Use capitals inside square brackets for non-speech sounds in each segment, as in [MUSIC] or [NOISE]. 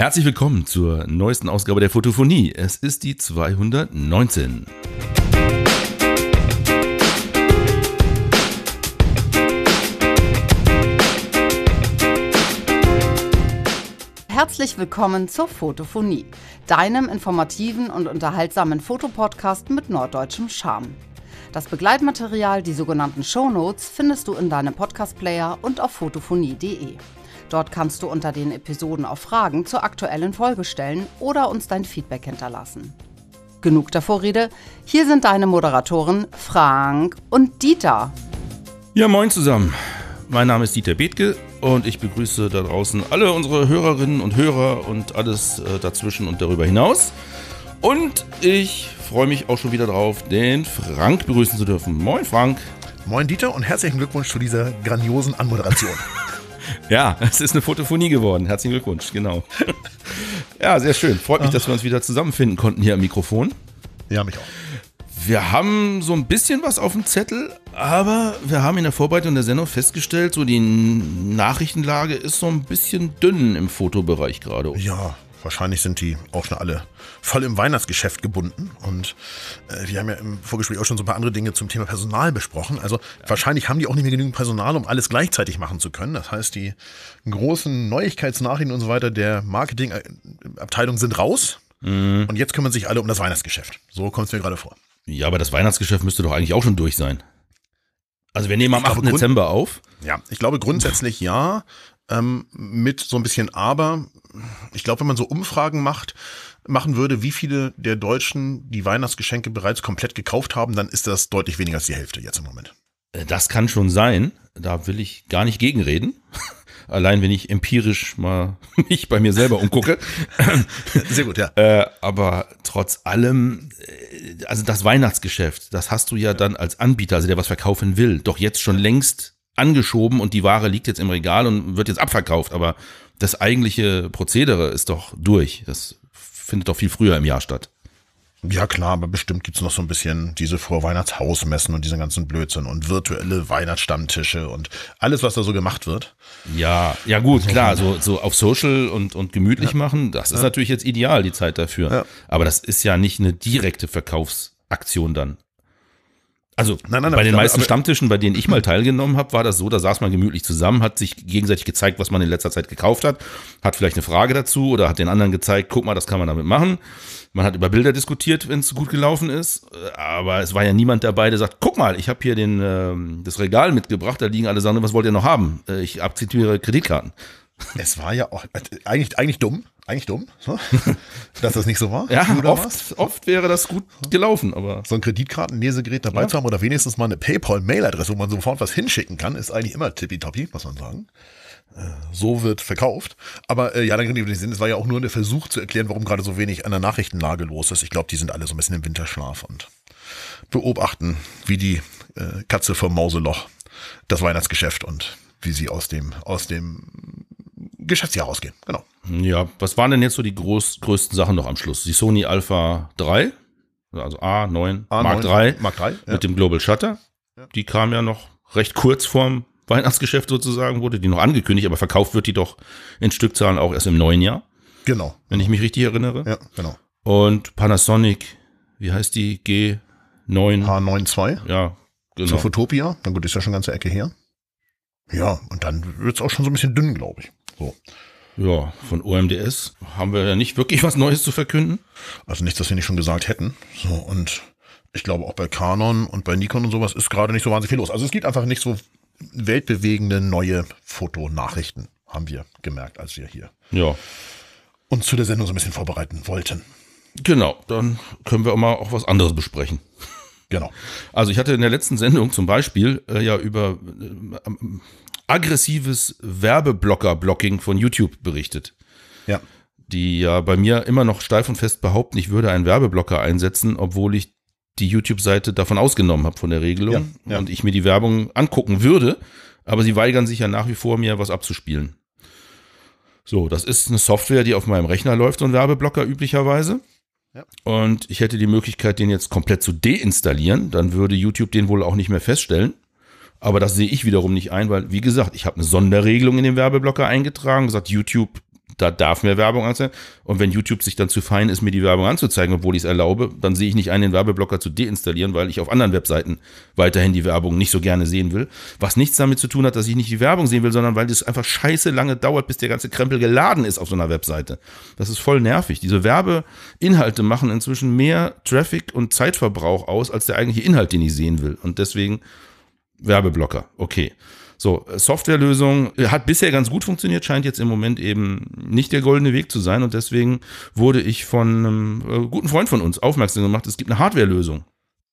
Herzlich willkommen zur neuesten Ausgabe der Fotophonie. Es ist die 219. Herzlich willkommen zur Fotophonie, deinem informativen und unterhaltsamen Fotopodcast mit norddeutschem Charme. Das Begleitmaterial, die sogenannten Shownotes, findest du in deinem Podcast-Player und auf fotophonie.de. Dort kannst du unter den Episoden auch Fragen zur aktuellen Folge stellen oder uns dein Feedback hinterlassen. Genug der Vorrede, hier sind deine Moderatoren Frank und Dieter. Ja, moin zusammen. Mein Name ist Dieter Bethke und ich begrüße da draußen alle unsere Hörerinnen und Hörer und alles äh, dazwischen und darüber hinaus. Und ich freue mich auch schon wieder drauf, den Frank begrüßen zu dürfen. Moin Frank. Moin Dieter und herzlichen Glückwunsch zu dieser grandiosen Anmoderation. [LAUGHS] Ja, es ist eine Fotophonie geworden. Herzlichen Glückwunsch, genau. [LAUGHS] Ja, sehr schön. Freut mich, dass wir uns wieder zusammenfinden konnten hier am Mikrofon. ja, mich auch. Wir haben so ein bisschen was auf dem Zettel, aber wir haben in der Vorbereitung der Sendung festgestellt, so die Nachrichtenlage ist so ein bisschen dünn im Fotobereich gerade. Ja, wahrscheinlich sind die auch schon alle voll im Weihnachtsgeschäft gebunden. Und äh, wir haben ja im Vorgespräch auch schon so ein paar andere Dinge zum Thema Personal besprochen. Also wahrscheinlich haben die auch nicht mehr genügend Personal, um alles gleichzeitig machen zu können. Das heißt, die großen Neuigkeitsnachrichten und so weiter der Marketingabteilung sind raus. Und jetzt kümmern sich alle um das Weihnachtsgeschäft. So kommt es mir gerade vor. Ja, aber das Weihnachtsgeschäft müsste doch eigentlich auch schon durch sein. Also wir nehmen am Ich glaube, 8. Grund- Dezember auf. Ja, ich glaube grundsätzlich ja, ähm, mit so ein bisschen Aber. Ich glaube, wenn man so Umfragen macht, machen würde, wie viele der Deutschen die Weihnachtsgeschenke bereits komplett gekauft haben, dann ist das deutlich weniger als die Hälfte jetzt im Moment. Äh, Das kann schon sein. Da will ich gar nicht gegenreden. [LAUGHS] Allein wenn ich empirisch mal [LAUGHS] mich bei mir selber umgucke. [LAUGHS] Sehr gut, ja. Äh, aber trotz allem, äh, also das Weihnachtsgeschäft, das hast du ja dann als Anbieter, also der was verkaufen will, doch jetzt schon längst angeschoben und die Ware liegt jetzt im Regal und wird jetzt abverkauft. Aber das eigentliche Prozedere ist doch durch. Das findet doch viel früher im Jahr statt. Ja klar, aber bestimmt gibt's noch so ein bisschen diese Vorweihnachtshausmessen und diesen ganzen Blödsinn und virtuelle Weihnachtsstammtische und alles, was da so gemacht wird. Ja, ja gut, klar, so, so auf Social und, und gemütlich machen, das ist natürlich jetzt ideal, die Zeit dafür. Ja. Aber das ist ja nicht eine direkte Verkaufsaktion dann. Also Nein, nein, bei den meisten aber- Stammtischen, bei denen ich mal teilgenommen habe, war das so, da saß man gemütlich zusammen, hat sich gegenseitig gezeigt, was man in letzter Zeit gekauft hat, hat vielleicht eine Frage dazu oder hat den anderen gezeigt, guck mal, das kann man damit machen. Man hat über Bilder diskutiert, wenn es gut gelaufen ist, aber es war ja niemand dabei, der sagt, guck mal, ich habe hier den, ähm, das Regal mitgebracht, da liegen alle Sachen, was wollt ihr noch haben? Äh, ich akzeptiere Kreditkarten. Es war ja auch äh, eigentlich, eigentlich dumm, eigentlich dumm, so, [LAUGHS] dass das nicht so war. Ja, oft, oft wäre das gut gelaufen, aber so ein Kreditkartenlesegerät dabei zu haben oder wenigstens mal eine PayPal-Mail-Adresse, wo man sofort was hinschicken kann, ist eigentlich immer tippitoppi, muss man sagen. Äh, So wird verkauft. Aber äh, ja, dann kriegen die Sinn. Es war ja auch nur der Versuch zu erklären, warum gerade so wenig an der Nachrichtenlage los ist. Ich glaube, die sind alle so ein bisschen im Winterschlaf und beobachten, wie die äh, Katze vom Mauseloch das Weihnachtsgeschäft und wie sie aus dem, aus dem Geschäftsjahr rausgehen. Genau. ja, was waren denn jetzt so die groß, größten Sachen noch am Schluss? Die Sony Alpha 3, also A9, Mark 3 Mark 3. Ja. mit dem Global Shutter. Die kam ja noch recht kurz vorm [LAUGHS] Weihnachtsgeschäft sozusagen, wurde die noch angekündigt, aber verkauft wird die doch in Stückzahlen auch erst im neuen Jahr, Genau. wenn ich mich richtig erinnere. Ja, genau. Und Panasonic, wie heißt die? G9, H92. ja, genau. Zur Fotopia. Na gut, ist ja schon eine ganze Ecke her. Ja, und dann wird's auch schon so ein bisschen dünn, glaube ich. So. Ja, von OMDS haben wir ja nicht wirklich was Neues zu verkünden. Also nichts, was wir nicht schon gesagt hätten. So, und ich glaube auch bei Canon und bei Nikon und sowas ist gerade nicht so wahnsinnig viel los. Also es gibt einfach nicht so weltbewegende neue Fotonachrichten, haben wir gemerkt, als wir hier Ja, uns zu der Sendung so ein bisschen vorbereiten wollten. genau. Dann können wir auch mal auch was anderes besprechen. Genau. Also ich hatte in der letzten Sendung zum Beispiel äh, ja über äh, aggressives Werbeblocker-Blocking von YouTube berichtet, Ja. die ja bei mir immer noch steif und fest behaupten, ich würde einen Werbeblocker einsetzen, obwohl ich die YouTube-Seite davon ausgenommen habe von der Regelung Ja, ja. und ich mir die Werbung angucken würde, aber sie weigern sich ja nach wie vor, mir was abzuspielen. So, das ist eine Software, die auf meinem Rechner läuft, so ein Werbeblocker üblicherweise. Ja. Und ich hätte die Möglichkeit, den jetzt komplett zu deinstallieren. Dann würde YouTube den wohl auch nicht mehr feststellen. Aber das sehe ich wiederum nicht ein, weil, wie gesagt, ich habe eine Sonderregelung in den Werbeblocker eingetragen, gesagt, YouTube da darf mir Werbung anzeigen. Und wenn YouTube sich dann zu fein ist, mir die Werbung anzuzeigen, obwohl ich es erlaube, dann sehe ich nicht ein, den Werbeblocker zu deinstallieren, weil ich auf anderen Webseiten weiterhin die Werbung nicht so gerne sehen will. Was nichts damit zu tun hat, dass ich nicht die Werbung sehen will, sondern weil das einfach scheiße lange dauert, bis der ganze Krempel geladen ist auf so einer Webseite. Das ist voll nervig. Diese Werbeinhalte machen inzwischen mehr Traffic und Zeitverbrauch aus, als der eigentliche Inhalt, den ich sehen will. Und deswegen Werbeblocker. Okay. So, Softwarelösung hat bisher ganz gut funktioniert, scheint jetzt im Moment eben nicht der goldene Weg zu sein und deswegen wurde ich von einem äh, guten Freund von uns aufmerksam gemacht, es gibt eine Hardwarelösung.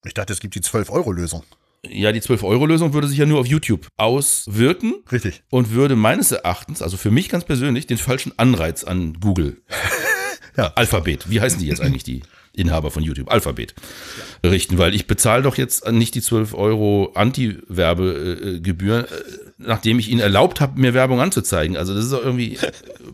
Ich dachte, es gibt die 12-Euro-Lösung. Ja, die 12-Euro-Lösung würde sich ja nur auf YouTube auswirken. Richtig. Und würde meines Erachtens, also für mich ganz persönlich, den falschen Anreiz an Google. [LAUGHS] ja. Alphabet. Wie heißen die jetzt eigentlich, die Inhaber von YouTube? Alphabet. Ja. Richten, weil ich bezahle doch jetzt nicht die 12 Euro Anti-Werbegebühr, nachdem ich ihnen erlaubt habe, mir Werbung anzuzeigen. Also das ist doch irgendwie,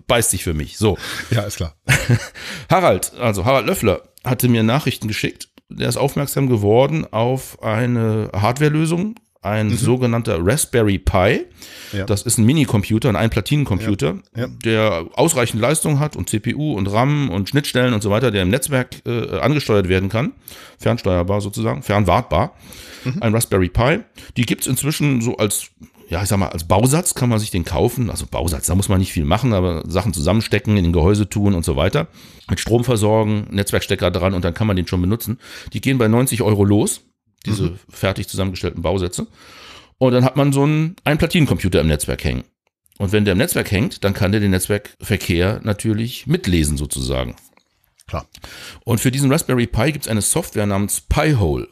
beißt sich für mich. So. Ja, ist klar. [LAUGHS] Harald, also Harald Löffler, hatte mir Nachrichten geschickt der ist aufmerksam geworden auf eine Hardwarelösung, ein mhm. sogenannter Raspberry Pi. Ja. Das ist ein Minicomputer, ein Einplatinencomputer, ja. ja. der ausreichend Leistung hat und CPU und RAM und Schnittstellen und so weiter, der im Netzwerk äh, angesteuert werden kann. Fernsteuerbar sozusagen, fernwartbar. Mhm. Ein Raspberry Pi. Die gibt's inzwischen so als ja, ich sag mal, als Bausatz kann man sich den kaufen. Also Bausatz, da muss man nicht viel machen, aber Sachen zusammenstecken, in den Gehäuse tun und so weiter. Mit Strom versorgen, Netzwerkstecker dran und dann kann man den schon benutzen. Die gehen bei 90 Euro los, diese mhm. fertig zusammengestellten Bausätze. Und dann hat man so einen, einen Platinencomputer im Netzwerk hängen. Und wenn der im Netzwerk hängt, dann kann der den Netzwerkverkehr natürlich mitlesen sozusagen. Klar. Und für diesen Raspberry Pi gibt es eine Software namens Pi-hole.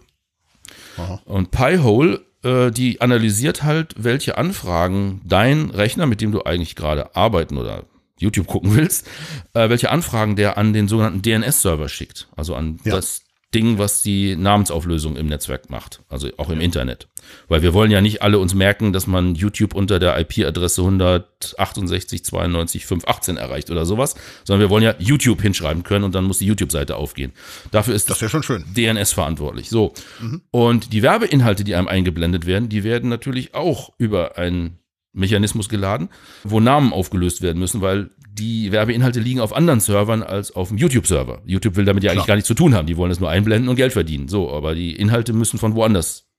Und Pi-hole äh, die analysiert halt, welche Anfragen dein Rechner, mit dem du eigentlich gerade arbeiten oder YouTube gucken willst, äh, welche Anfragen der an den sogenannten DNS-Server schickt. Also an ja. das Ding, was die Namensauflösung im Netzwerk macht, also auch im Internet. Weil wir wollen ja nicht alle uns merken, dass man YouTube unter der IP-Adresse 168.92.518 erreicht oder sowas, sondern wir wollen ja YouTube hinschreiben können und dann muss die YouTube-Seite aufgehen. Dafür ist das, schon schön. DNS verantwortlich. So. Mhm. Und die Werbeinhalte, die einem eingeblendet werden, die werden natürlich auch über einen Mechanismus geladen, wo Namen aufgelöst werden müssen, weil die Werbeinhalte liegen auf anderen Servern als auf dem YouTube-Server. YouTube will damit ja eigentlich Klar. gar nichts zu tun haben. Die wollen es nur einblenden und Geld verdienen. So, aber die Inhalte müssen von woanders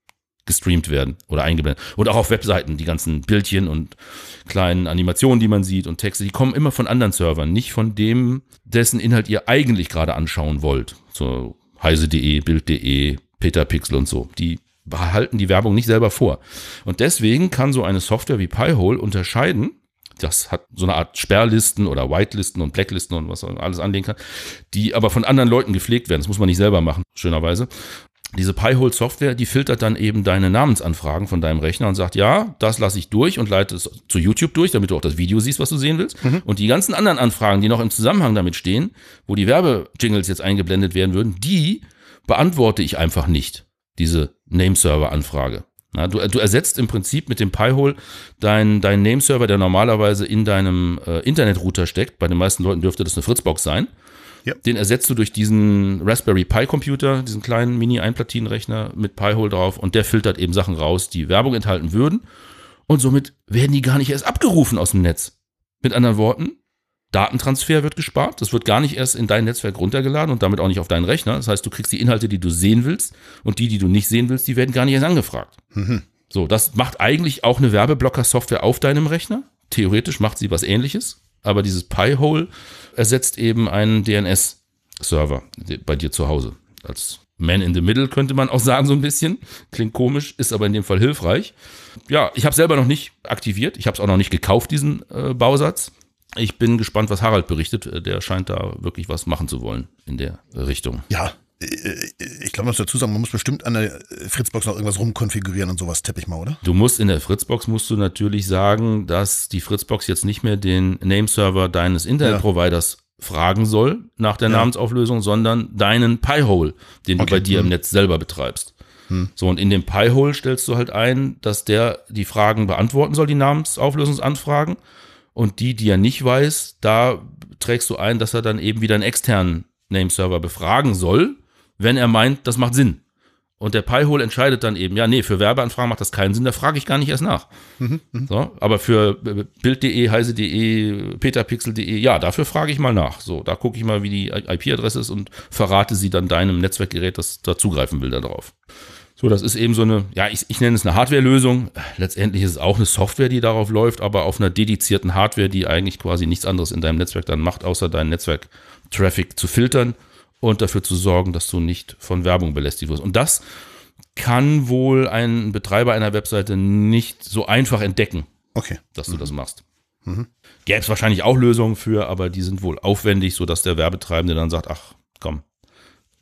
gestreamt werden oder eingeblendet. Und auch auf Webseiten, die ganzen Bildchen und kleinen Animationen, die man sieht und Texte, die kommen immer von anderen Servern, nicht von dem, dessen Inhalt ihr eigentlich gerade anschauen wollt. So heise.de, bild.de, Peter Pixel und so. Die behalten die Werbung nicht selber vor. Und deswegen kann so eine Software wie Pi-hole unterscheiden, das hat so eine Art Sperrlisten oder Whitelisten und Blacklisten und was man alles anlegen kann, die aber von anderen Leuten gepflegt werden. Das muss man nicht selber machen, schönerweise. Diese Pi-hole-Software, die filtert dann eben deine Namensanfragen von deinem Rechner und sagt, ja, das lasse ich durch und leite es zu YouTube durch, damit du auch das Video siehst, was du sehen willst. Mhm. Und die ganzen anderen Anfragen, die noch im Zusammenhang damit stehen, wo die Werbejingles jetzt eingeblendet werden würden, die beantworte ich einfach nicht diese Nameserver-Anfrage. Ja, du, du ersetzt im Prinzip mit dem Pi-Hole deinen dein Nameserver, der normalerweise in deinem äh, Internetrouter steckt. Bei den meisten Leuten dürfte das eine Fritzbox sein. Ja. Den ersetzt du durch diesen Raspberry Pi Computer, diesen kleinen Mini-Einplatinenrechner mit Pi-Hole drauf und der filtert eben Sachen raus, die Werbung enthalten würden. Und somit werden die gar nicht erst abgerufen aus dem Netz. Mit anderen Worten, Datentransfer wird gespart. Das wird gar nicht erst in dein Netzwerk runtergeladen und damit auch nicht auf deinen Rechner. Das heißt, du kriegst die Inhalte, die du sehen willst und die, die du nicht sehen willst, die werden gar nicht erst angefragt. Mhm. So, das macht eigentlich auch eine Werbeblocker-Software auf deinem Rechner. Theoretisch macht sie was ähnliches, aber dieses Pi-Hole ersetzt eben einen DNS-Server bei dir zu Hause. Als Man in the Middle könnte man auch sagen, so ein bisschen. Klingt komisch, ist aber in dem Fall hilfreich. Ja, ich habe selber noch nicht aktiviert. Ich habe es auch noch nicht gekauft, diesen äh, Bausatz. Ich bin gespannt, was Harald berichtet. Der scheint da wirklich was machen zu wollen in der Richtung. Ja, äh, ich glaube, man muss dazu sagen, man muss bestimmt an der Fritzbox noch irgendwas rumkonfigurieren und sowas, tippe ich mal, oder? Du musst in der Fritzbox musst du natürlich sagen, dass die Fritzbox jetzt nicht mehr den Nameserver deines Internetproviders ja. fragen soll nach der ja. Namensauflösung, sondern deinen Pi-Hole, den okay. du bei dir hm. im Netz selber betreibst. Hm. So, und in dem Pi-Hole stellst du halt ein, dass der die Fragen beantworten soll, die Namensauflösungsanfragen. Und die, die er nicht weiß, da trägst du ein, dass er dann eben wieder einen externen Nameserver befragen soll, wenn er meint, das macht Sinn. Und der Pi-Hole entscheidet dann eben, ja, nee, für Werbeanfragen macht das keinen Sinn, da frage ich gar nicht erst nach. Mhm, so, aber für Bild.de, heise.de, peterpixel.de, ja, dafür frage ich mal nach. So, da gucke ich mal, wie die IP-Adresse ist und verrate sie dann deinem Netzwerkgerät, das da zugreifen will, darauf. So, das ist eben so eine, ja, ich, ich nenne es eine Hardware-Lösung. Letztendlich ist es auch eine Software, die darauf läuft, aber auf einer dedizierten Hardware, die eigentlich quasi nichts anderes in deinem Netzwerk dann macht, außer deinen Netzwerk-Traffic zu filtern und dafür zu sorgen, dass du nicht von Werbung belästigt wirst. Und das kann wohl ein Betreiber einer Webseite nicht so einfach entdecken, Okay. dass du das machst. Gäbe es wahrscheinlich auch Lösungen für, aber die sind wohl aufwendig, sodass der Werbetreibende dann sagt, ach komm,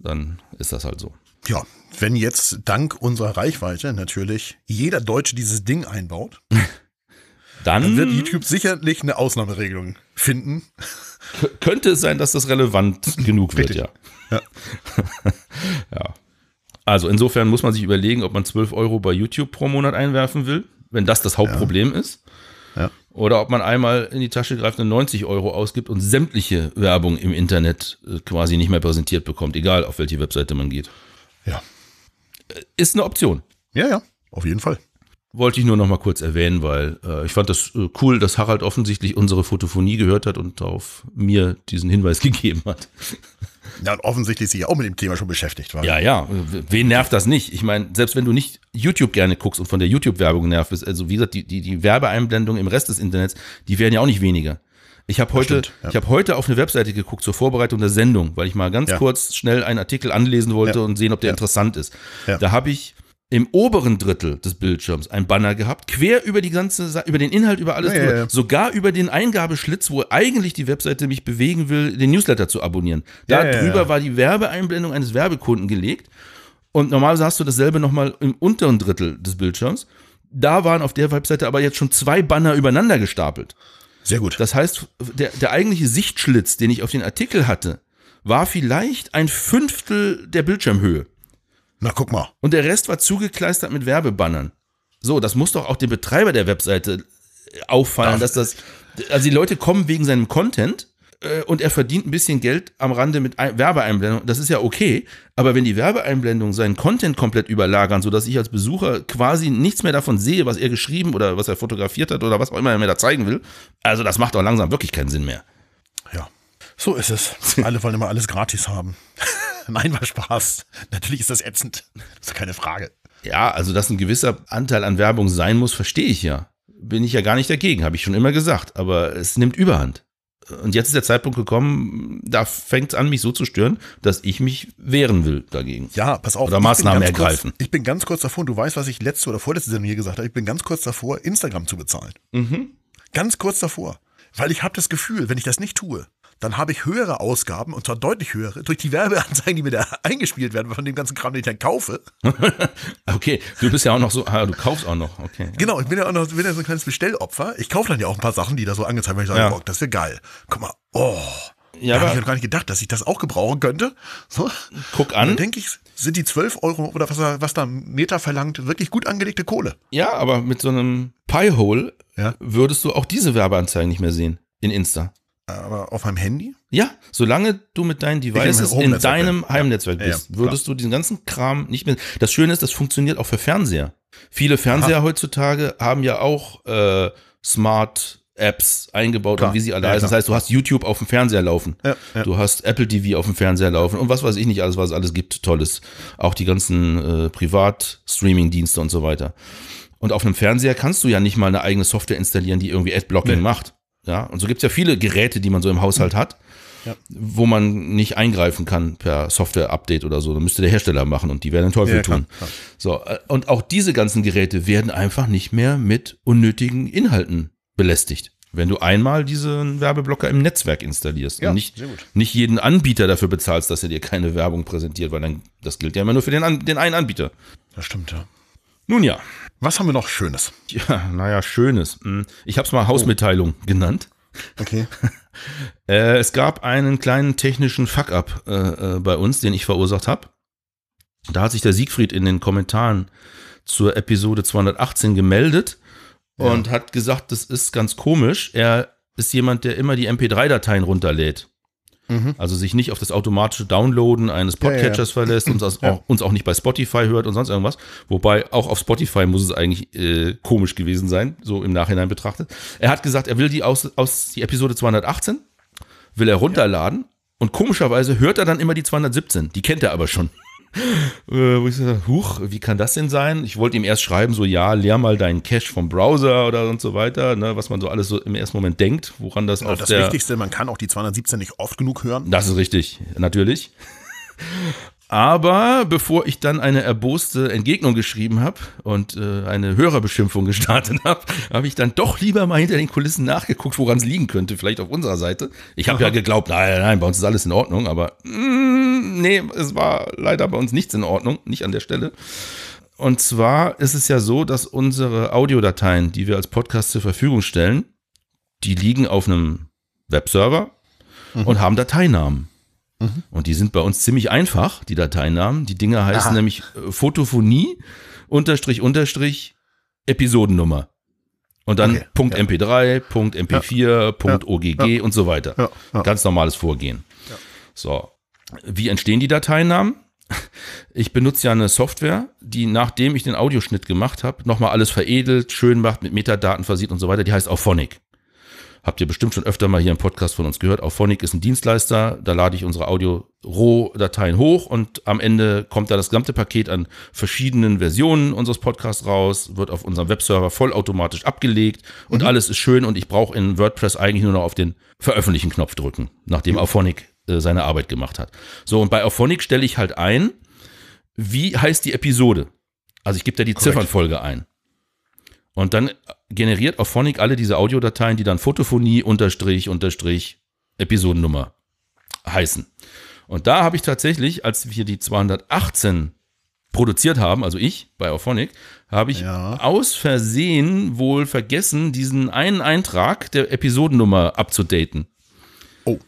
dann ist das halt so. Ja, wenn jetzt dank unserer Reichweite natürlich jeder Deutsche dieses Ding einbaut, [LAUGHS] Dann, dann wird YouTube sicherlich eine Ausnahmeregelung finden. könnte es sein, dass das relevant [LAUGHS] genug wird, ja. Ja. [LAUGHS] ja. Also insofern muss man sich überlegen, ob man 12 Euro bei YouTube pro Monat einwerfen will, wenn das das Hauptproblem ist. Ja. Oder ob man einmal in die Tasche greift und 90 Euro ausgibt und sämtliche Werbung im Internet äh, quasi nicht mehr präsentiert bekommt, egal auf welche Webseite man geht. Ja. Ist eine Option. Ja, ja, auf jeden Fall. Wollte ich nur noch mal kurz erwähnen, weil äh, ich fand das äh, cool, dass Harald offensichtlich unsere Photophonie gehört hat und auf mir diesen Hinweis [LAUGHS] gegeben hat. Ja, und offensichtlich sich auch mit dem Thema schon beschäftigt war. Ja, ja, wen nervt das nicht? Ich meine, selbst wenn du nicht YouTube gerne guckst und von der YouTube-Werbung nervt bist, also wie gesagt, die, die, die Werbeeinblendungen im Rest des Internets, die werden ja auch nicht weniger. Ich habe heute, stimmt, ja. ich habe heute auf eine Webseite geguckt zur Vorbereitung der Sendung, weil ich mal ganz Ja. kurz schnell einen Artikel anlesen wollte Ja. und sehen, ob der interessant ist. Da habe ich im oberen Drittel des Bildschirms ein Banner gehabt, quer über die ganze, über den Inhalt, über alles drüber, sogar über den Eingabeschlitz, wo eigentlich die Webseite mich bewegen will, den Newsletter zu abonnieren. Da drüber war die Werbeeinblendung eines Werbekunden gelegt. Und normalerweise hast du dasselbe nochmal im unteren Drittel des Bildschirms. Da waren auf der Webseite aber jetzt schon zwei Banner übereinander gestapelt. Sehr gut. Das heißt, der, der eigentliche Sichtschlitz, den ich auf den Artikel hatte, war vielleicht ein Fünftel der Bildschirmhöhe. Na, guck mal. Und der Rest war zugekleistert mit Werbebannern. So, das muss doch auch dem Betreiber der Webseite auffallen, dass das. Also die Leute kommen wegen seinem Content und er verdient ein bisschen Geld am Rande mit Ein- Werbeeinblendung. Das ist ja okay. Aber wenn die Werbeeinblendungen seinen Content komplett überlagern, sodass ich als Besucher quasi nichts mehr davon sehe, was er geschrieben oder was er fotografiert hat oder was auch immer er mir da zeigen will, also das macht doch langsam wirklich keinen Sinn mehr. Ja. So ist es. [LAUGHS] Alle wollen immer alles gratis haben. [LAUGHS] Nein, war Spaß. Natürlich ist das ätzend. Das ist keine Frage. Ja, also dass ein gewisser Anteil an Werbung sein muss, verstehe ich ja. Bin ich ja gar nicht dagegen, habe ich schon immer gesagt. Aber es nimmt Überhand. Und jetzt ist der Zeitpunkt gekommen, da fängt es an, mich so zu stören, dass ich mich wehren will dagegen. Ja, pass auf. Oder ich Maßnahmen ganz ergreifen. Kurz, ich bin ganz kurz davor, und du weißt, was ich letzte oder vorletzte Sendung hier gesagt habe, ich bin ganz kurz davor, Instagram zu bezahlen. Mhm. Ganz kurz davor. Weil ich habe das Gefühl, wenn ich das nicht tue, dann habe ich höhere Ausgaben, und zwar deutlich höhere, durch die Werbeanzeigen, die mir da [LAUGHS] eingespielt werden, von dem ganzen Kram, den ich dann kaufe. [LAUGHS] Okay, du bist ja auch noch so, ah, du kaufst auch noch, okay. Genau, ich bin ja auch noch bin ja so ein kleines Bestellopfer. Ich kaufe dann ja auch ein paar Sachen, die da so angezeigt werden, ich sage, Ja. oh, das wäre geil. Guck mal, oh. Ja, da habe ich ja gar nicht gedacht, dass ich das auch gebrauchen könnte. So. Guck Und dann an. denke ich, sind die 12 Euro oder was, was da Meter verlangt, wirklich gut angelegte Kohle. Ja, aber mit so einem Pi-Hole Ja. würdest du auch diese Werbeanzeigen nicht mehr sehen in Insta. Aber auf meinem Handy? Ja, solange du mit deinen Devices in deinem. Heimnetzwerk Ja, bist, ja, würdest du diesen ganzen Kram nicht mehr. Das Schöne ist, das funktioniert auch für Fernseher. Viele Fernseher heutzutage haben ja auch äh, Smart Apps eingebaut Klar. und wie sie alle Ja, heißen. Das heißt, du hast YouTube auf dem Fernseher laufen. Ja, ja. Du hast Apple TV auf dem Fernseher laufen und was weiß ich nicht alles, was es alles gibt, tolles. Auch die ganzen äh, Privat-Streaming-Dienste und so weiter. Und auf einem Fernseher kannst du ja nicht mal eine eigene Software installieren, die irgendwie Adblocking Nee. macht. Ja, und so gibt's ja viele Geräte, die man so im Haushalt hat, Ja. wo man nicht eingreifen kann per Software-Update oder so. Da müsste der Hersteller machen und die werden den Teufel Ja, klar, tun. klar. So, äh, und auch diese ganzen Geräte werden einfach nicht mehr mit unnötigen Inhalten belästigt. Wenn du einmal diesen Werbeblocker im Netzwerk installierst Ja, und nicht, nicht jeden Anbieter dafür bezahlst, dass er dir keine Werbung präsentiert, weil dann, das gilt ja immer nur für den, den einen Anbieter. Das stimmt, ja. Nun ja, Was haben wir noch Schönes? ja, naja, schönes. Hm, Ich habe es mal Hausmitteilung genannt. Okay. [LAUGHS] Äh, es gab einen kleinen technischen Fuck-up äh, äh, bei uns, den ich verursacht habe. Da hat sich der Siegfried in den Kommentaren zur Episode 218 gemeldet und hat gesagt, das ist ganz komisch. Er ist jemand, der immer die MP3-Dateien runterlädt. Also sich nicht auf das automatische Downloaden eines Mhm. ja, ja. Podcatchers verlässt und das [CLEARS THROAT] auch, uns auch nicht bei Spotify hört und sonst irgendwas. Wobei auch auf Spotify muss es eigentlich äh, komisch gewesen sein, so im Nachhinein betrachtet. Er hat gesagt, er will die aus, aus die Episode 218, will er runterladen und komischerweise hört er dann immer die 217. Die kennt er aber schon. Äh, wo ich so, huch, wie kann das denn sein? Ich wollte ihm erst schreiben, so, ja, leer mal deinen Cache vom Browser oder und so weiter, ne, was man so alles so im ersten Moment denkt, woran das Ja, auf das. Wichtigste, man kann auch die 217 nicht oft genug hören. Das ist richtig, natürlich. Aber bevor ich dann eine erboste Entgegnung geschrieben habe und äh, eine Hörerbeschimpfung gestartet habe, habe ich dann doch lieber mal hinter den Kulissen nachgeguckt, woran es liegen könnte, vielleicht auf unserer Seite. Ich habe ja geglaubt, nein, nein, bei uns ist alles in Ordnung, aber mm, nee, es war leider bei uns nichts in Ordnung, nicht an der Stelle. Und zwar ist es ja so, dass unsere Audiodateien, die wir als Podcast zur Verfügung stellen, die liegen auf einem Webserver und haben Dateinamen. Und die sind bei uns ziemlich einfach, die Dateinamen. Die Dinge heißen Aha. nämlich äh, Photophonie, Unterstrich, Unterstrich, Episodennummer. Und dann Okay, Punkt ja. MP3, Punkt MP4, Punkt Ja, OGG und so weiter. Ja, ja. Ganz normales Vorgehen. So. Wie entstehen die Dateinamen? Ich benutze ja eine Software, die nachdem ich den Audioschnitt gemacht habe, nochmal alles veredelt, schön macht, mit Metadaten versieht und so weiter. Die heißt Auphonic. Habt ihr bestimmt schon öfter mal hier im Podcast von uns gehört. Auphonic ist ein Dienstleister, da lade ich unsere Audio-Rohdateien hoch und am Ende kommt da das gesamte Paket an verschiedenen Versionen unseres Podcasts raus, wird auf unserem Webserver vollautomatisch abgelegt und alles ist schön und ich brauche in WordPress eigentlich nur noch auf den Veröffentlichen-Knopf drücken, nachdem Auphonic äh, seine Arbeit gemacht hat. So, und bei Auphonic stelle ich halt ein, wie heißt die Episode? Also ich gebe da die Ziffernfolge ein. Und dann generiert Auphonic alle diese Audiodateien, die dann Photophonie unterstrich unterstrich Episodennummer heißen. Und da habe ich tatsächlich, als wir die 218 produziert haben, also ich bei Auphonic, habe ich Ja. aus Versehen wohl vergessen, diesen einen Eintrag der Episodennummer abzudaten. Oh.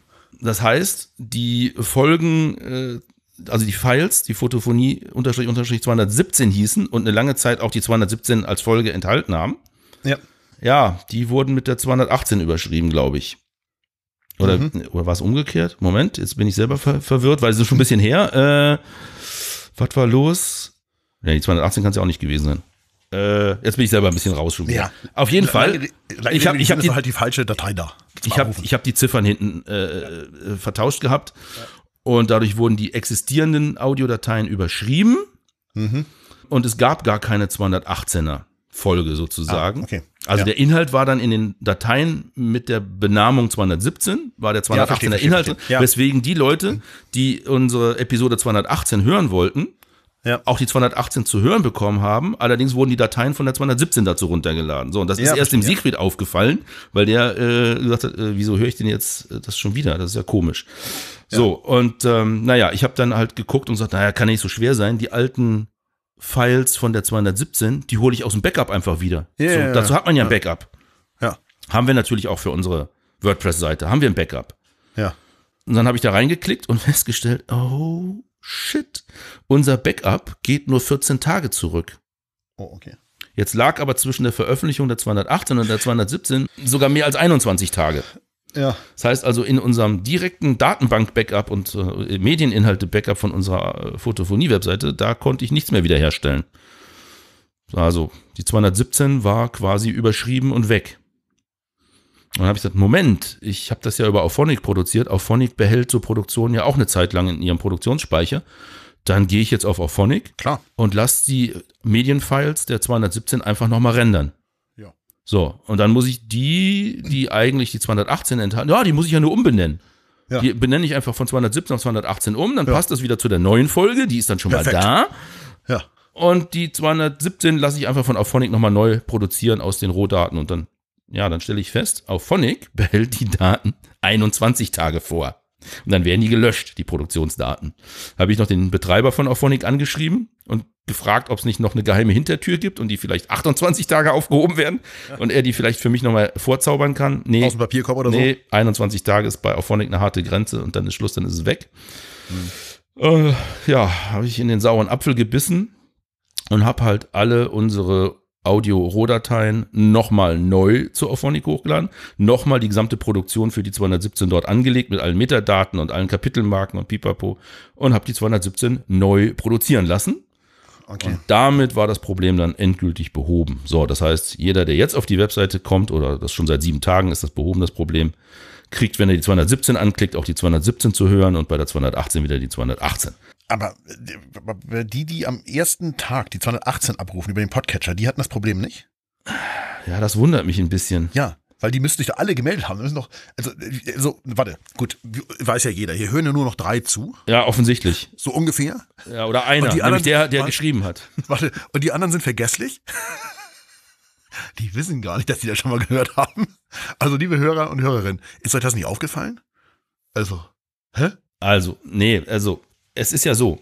Das heißt, die Folgen, äh, also die Files, die Photophonie unterstrich unterstrich 217 hießen und eine lange Zeit auch die 217 als Folge enthalten haben. Ja. Ja, die wurden mit der 218 überschrieben, glaube ich. Oder, oder war es umgekehrt? Moment, jetzt bin ich selber ver verwirrt, weil es ist schon ein bisschen her. Äh, was war los? Ja, die 218 kann es ja auch nicht gewesen sein. Äh, jetzt bin ich selber ein bisschen raus schon wieder. Ja. Auf jeden Fall. Ich habe ich hab die halt die falsche Datei da. ich hab, ich hab die Ziffern hinten äh, äh, vertauscht gehabt und dadurch wurden die existierenden Audiodateien überschrieben Mhm. und es gab gar keine 218er Folge sozusagen. Ah, okay. Also Ja. der Inhalt war dann in den Dateien mit der Benamung 217, war der 218er Ja, verstehe, verstehe, Inhalt, verstehe. Ja. weswegen die Leute, die unsere Episode 218 hören wollten, Ja. auch die 218 zu hören bekommen haben. Allerdings wurden die Dateien von der 217 dazu runtergeladen. So, und das ist Ja, erst dem. Siegfried aufgefallen, weil der äh, gesagt hat, äh, wieso höre ich denn jetzt äh, das schon wieder? Das ist ja komisch. So, und ähm, naja, ich habe dann halt geguckt und gesagt, naja, kann nicht so schwer sein. Die alten Files von der 217, die hole ich aus dem Backup einfach wieder. Ja, so, dazu hat man ja ein Backup. Ja. Haben wir natürlich auch für unsere WordPress-Seite, haben wir ein Backup. Ja. Und dann habe ich da reingeklickt und [LAUGHS] festgestellt, oh shit, unser Backup geht nur 14 Tage zurück. Oh, okay. Jetzt lag aber zwischen der Veröffentlichung der 218 und der 217 sogar mehr als 21 Tage. Ja. Das heißt also, in unserem direkten Datenbank-Backup und äh, Medieninhalte-Backup von unserer äh, Photophonie-Webseite, da konnte ich nichts mehr wiederherstellen. Also, die 217 war quasi überschrieben und weg. Und dann habe ich gesagt, Moment, ich habe das ja über Auphonic produziert. Auphonic behält so Produktionen ja auch eine Zeit lang in ihrem Produktionsspeicher. Dann gehe ich jetzt auf Auphonic Klar. und lasse die Medienfiles der 217 einfach nochmal rendern. Ja. So, und dann muss ich die, die eigentlich die 218 enthalten, ja, die muss ich ja nur umbenennen. Ja. Die benenne ich einfach von 217 auf 218 um, dann passt das wieder zu der neuen Folge, die ist dann schon Perfekt. mal da. Ja. Und die 217 lasse ich einfach von Auphonic nochmal neu produzieren aus den Rohdaten und dann, ja, dann stelle ich fest, Auphonic behält die Daten 21 Tage vor. Und dann werden die gelöscht, die Produktionsdaten. Habe ich noch den Betreiber von Auphonic angeschrieben und gefragt, ob es nicht noch eine geheime Hintertür gibt und die vielleicht 28 Tage aufgehoben werden und er die vielleicht für mich nochmal vorzaubern kann. Nee, Aus dem Papierkorb oder nee, 21 Tage ist bei Auphonic eine harte Grenze und dann ist Schluss, dann ist es weg. Äh, ja, habe ich in den sauren Apfel gebissen und habe halt alle unsere Audio-Rohdateien nochmal neu zu Auphonic hochgeladen, nochmal die gesamte Produktion für die 217 dort angelegt mit allen Metadaten und allen Kapitelmarken und pipapo und habe die 217 neu produzieren lassen. Okay. Und damit war das Problem dann endgültig behoben. So, das heißt, jeder, der jetzt auf die Webseite kommt, oder das schon seit sieben Tagen ist das behoben, das Problem, kriegt, wenn er die 217 anklickt, auch die 217 zu hören und bei der 218 wieder die 218. Aber die, die am ersten Tag die 218 abrufen über den Podcatcher, die hatten das Problem nicht? Ja, das wundert mich ein bisschen. Ja, weil die müssten sich da alle gemeldet haben. Müssen doch, also, also, warte, gut, weiß ja jeder. Hier hören ja nur noch drei zu. Ja, offensichtlich. So ungefähr. Ja, oder einer, Und die anderen- der, der was? geschrieben hat. [LAUGHS] Warte, und die anderen sind vergesslich? [LAUGHS] Die wissen gar nicht, dass die das schon mal gehört haben. Also, liebe Hörer und Hörerinnen, ist euch das nicht aufgefallen? Also, hä? Also, nee, also, es ist ja so.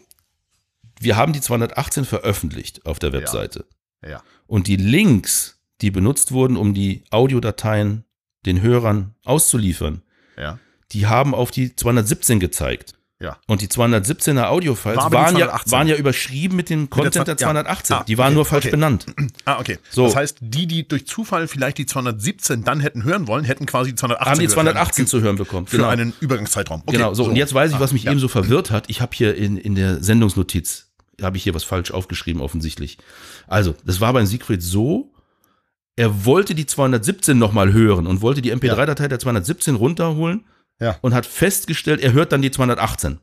Wir haben die 218 veröffentlicht auf der Webseite. Ja. Und die Links, die benutzt wurden, um die Audiodateien den Hörern auszuliefern, Ja. die haben auf die 217 gezeigt. Ja. Und die 217er Audiofiles War waren, ja, 218. waren ja überschrieben mit dem Content der, der 218. ja. Ah, die waren okay, nur falsch okay. benannt. [CLEARS THROAT] Ah, okay. So. Das heißt, die, die durch Zufall vielleicht die 217 dann hätten hören wollen, hätten quasi die 218 Haben die gehört 218 für, zu hören bekommen. für einen Übergangszeitraum. Okay, genau, so. Und jetzt weiß ich, was mich Ah, eben so verwirrt hat. Ich habe hier in, in der Sendungsnotiz, habe ich hier was falsch aufgeschrieben, offensichtlich. Also, das war beim Siegfried so, er wollte die 217 nochmal hören und wollte die MP3-Datei der 217 runterholen Ja. und hat festgestellt, er hört dann die 218.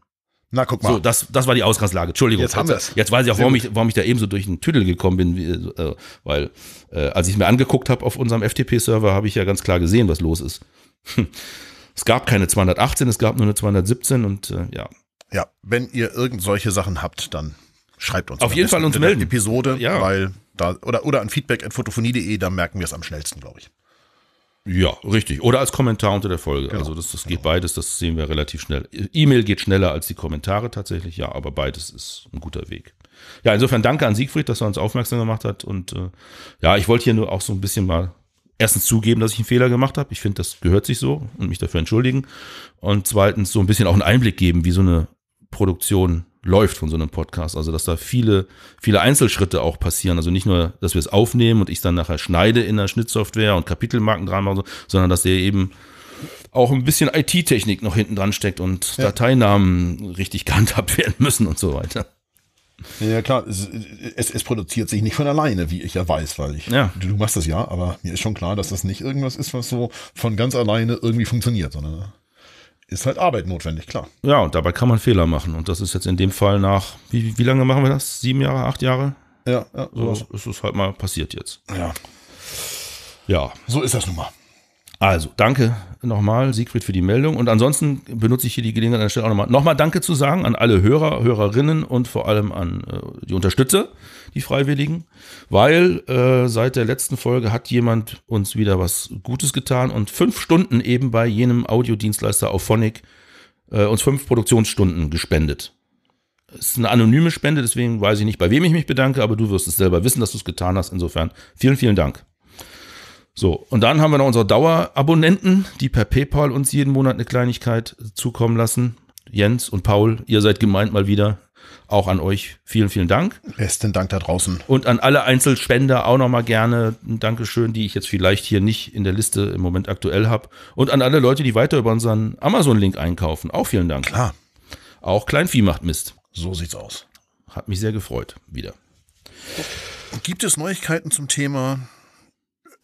Na, guck mal. So, das, das war die Ausgangslage. Entschuldigung. Jetzt haben wir's. Jetzt weiß ich auch, warum ich, warum ich da eben so durch den Tüdel gekommen bin, wie, äh, weil äh, als ich es mir angeguckt habe auf unserem FTP-Server, habe ich ja ganz klar gesehen, was los ist. [LAUGHS] Es gab keine 218, es gab nur eine 217 und äh, ja. Ja, wenn ihr irgend solche Sachen habt, dann schreibt uns. Auf jeden Fall uns melden. Episode, Ja. weil da, oder, oder an feedback.fotophonie.de, da merken wir es am schnellsten, glaube ich. Ja, richtig. Oder als Kommentar unter der Folge. Genau, also das, das geht beides, das sehen wir relativ schnell. E-Mail geht schneller als die Kommentare tatsächlich, ja, aber beides ist ein guter Weg. Ja, insofern danke an Siegfried, dass er uns aufmerksam gemacht hat. Und äh, ja, ich wollte hier nur auch so ein bisschen mal erstens zugeben, dass ich einen Fehler gemacht habe. Ich finde, das gehört sich so und mich dafür entschuldigen. Und zweitens so ein bisschen auch einen Einblick geben, wie so eine Produktion läuft von so einem Podcast. Also, dass da viele, viele Einzelschritte auch passieren. Also nicht nur, dass wir es aufnehmen und ich es dann nachher schneide in der Schnittsoftware und Kapitelmarken dran mache, sondern dass der eben auch ein bisschen IT-Technik noch hinten dran steckt und Dateinamen richtig gehandhabt [LAUGHS] werden müssen und so weiter. Ja, klar, es, es, es produziert sich nicht von alleine, wie ich ja weiß, weil ich, Ja. du, du machst das ja, aber mir ist schon klar, dass das nicht irgendwas ist, was so von ganz alleine irgendwie funktioniert, sondern ist halt Arbeit notwendig, klar. Ja, und dabei kann man Fehler machen. Und das ist jetzt in dem Fall nach, wie, wie lange machen wir das? Sieben Jahre, acht Jahre? Ja, ja, So so, ist es halt mal passiert jetzt. ja, Ja, so ist das nun mal. Also, danke nochmal, Siegfried, für die Meldung. Und ansonsten benutze ich hier die Gelegenheit an der Stelle auch nochmal, nochmal Danke zu sagen an alle Hörer, Hörerinnen und vor allem an äh, die Unterstützer, die Freiwilligen, weil äh, seit der letzten Folge hat jemand uns wieder was Gutes getan und fünf Stunden eben bei jenem Audiodienstleister Auphonic äh, uns fünf Produktionsstunden gespendet. Es ist eine anonyme Spende, deswegen weiß ich nicht, bei wem ich mich bedanke, aber du wirst es selber wissen, dass du es getan hast. Insofern vielen, vielen Dank. So, und dann haben wir noch unsere Dauerabonnenten, die per PayPal uns jeden Monat eine Kleinigkeit zukommen lassen. Jens und Paul, ihr seid gemeint mal wieder. Auch an euch vielen, vielen Dank. Besten Dank da draußen. Und an alle Einzelspender auch nochmal gerne ein Dankeschön, die ich jetzt vielleicht hier nicht in der Liste im Moment aktuell habe. Und an alle Leute, die weiter über unseren Amazon-Link einkaufen. Auch vielen Dank. Klar, Auch Kleinvieh macht Mist. so sieht's aus. Hat mich sehr gefreut. Wieder. Gibt es Neuigkeiten zum Thema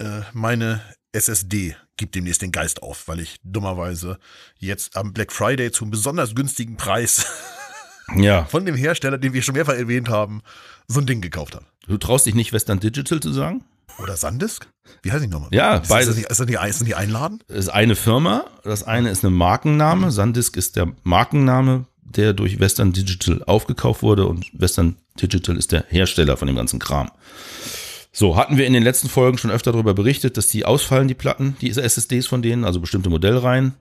äh, meine SSD gibt demnächst den Geist auf, weil ich dummerweise jetzt am Black Friday zum besonders günstigen Preis [LAUGHS] Ja. von dem Hersteller, den wir schon mehrfach erwähnt haben, so ein Ding gekauft habe. Du traust dich nicht, Western Digital zu sagen? Oder Sandisk? Wie heißt die nochmal? Ja, ist, beides. Ist das, nicht, ist, das nicht, Einladen? ist eine Firma. Das eine ist eine Markenname. Sandisk ist der Markenname, der durch Western Digital aufgekauft wurde und Western Digital ist der Hersteller von dem ganzen Kram. So, hatten wir in den letzten Folgen schon öfter darüber berichtet, dass die ausfallen, die Platten, die SSDs von denen, also bestimmte Modellreihen.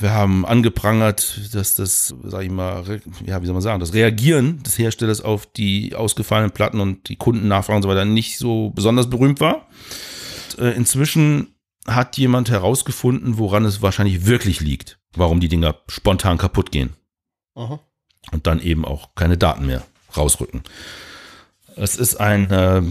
Wir haben angeprangert, dass das, sag ich mal, ja, wie soll man sagen, das Reagieren des Herstellers auf die ausgefallenen Platten und die Kundennachfragen und so weiter nicht so besonders berühmt war. Äh, Inzwischen hat jemand herausgefunden, woran es wahrscheinlich wirklich liegt, warum die Dinger spontan kaputt gehen Aha. und dann eben auch keine Daten mehr rausrücken. Es ist ein äh,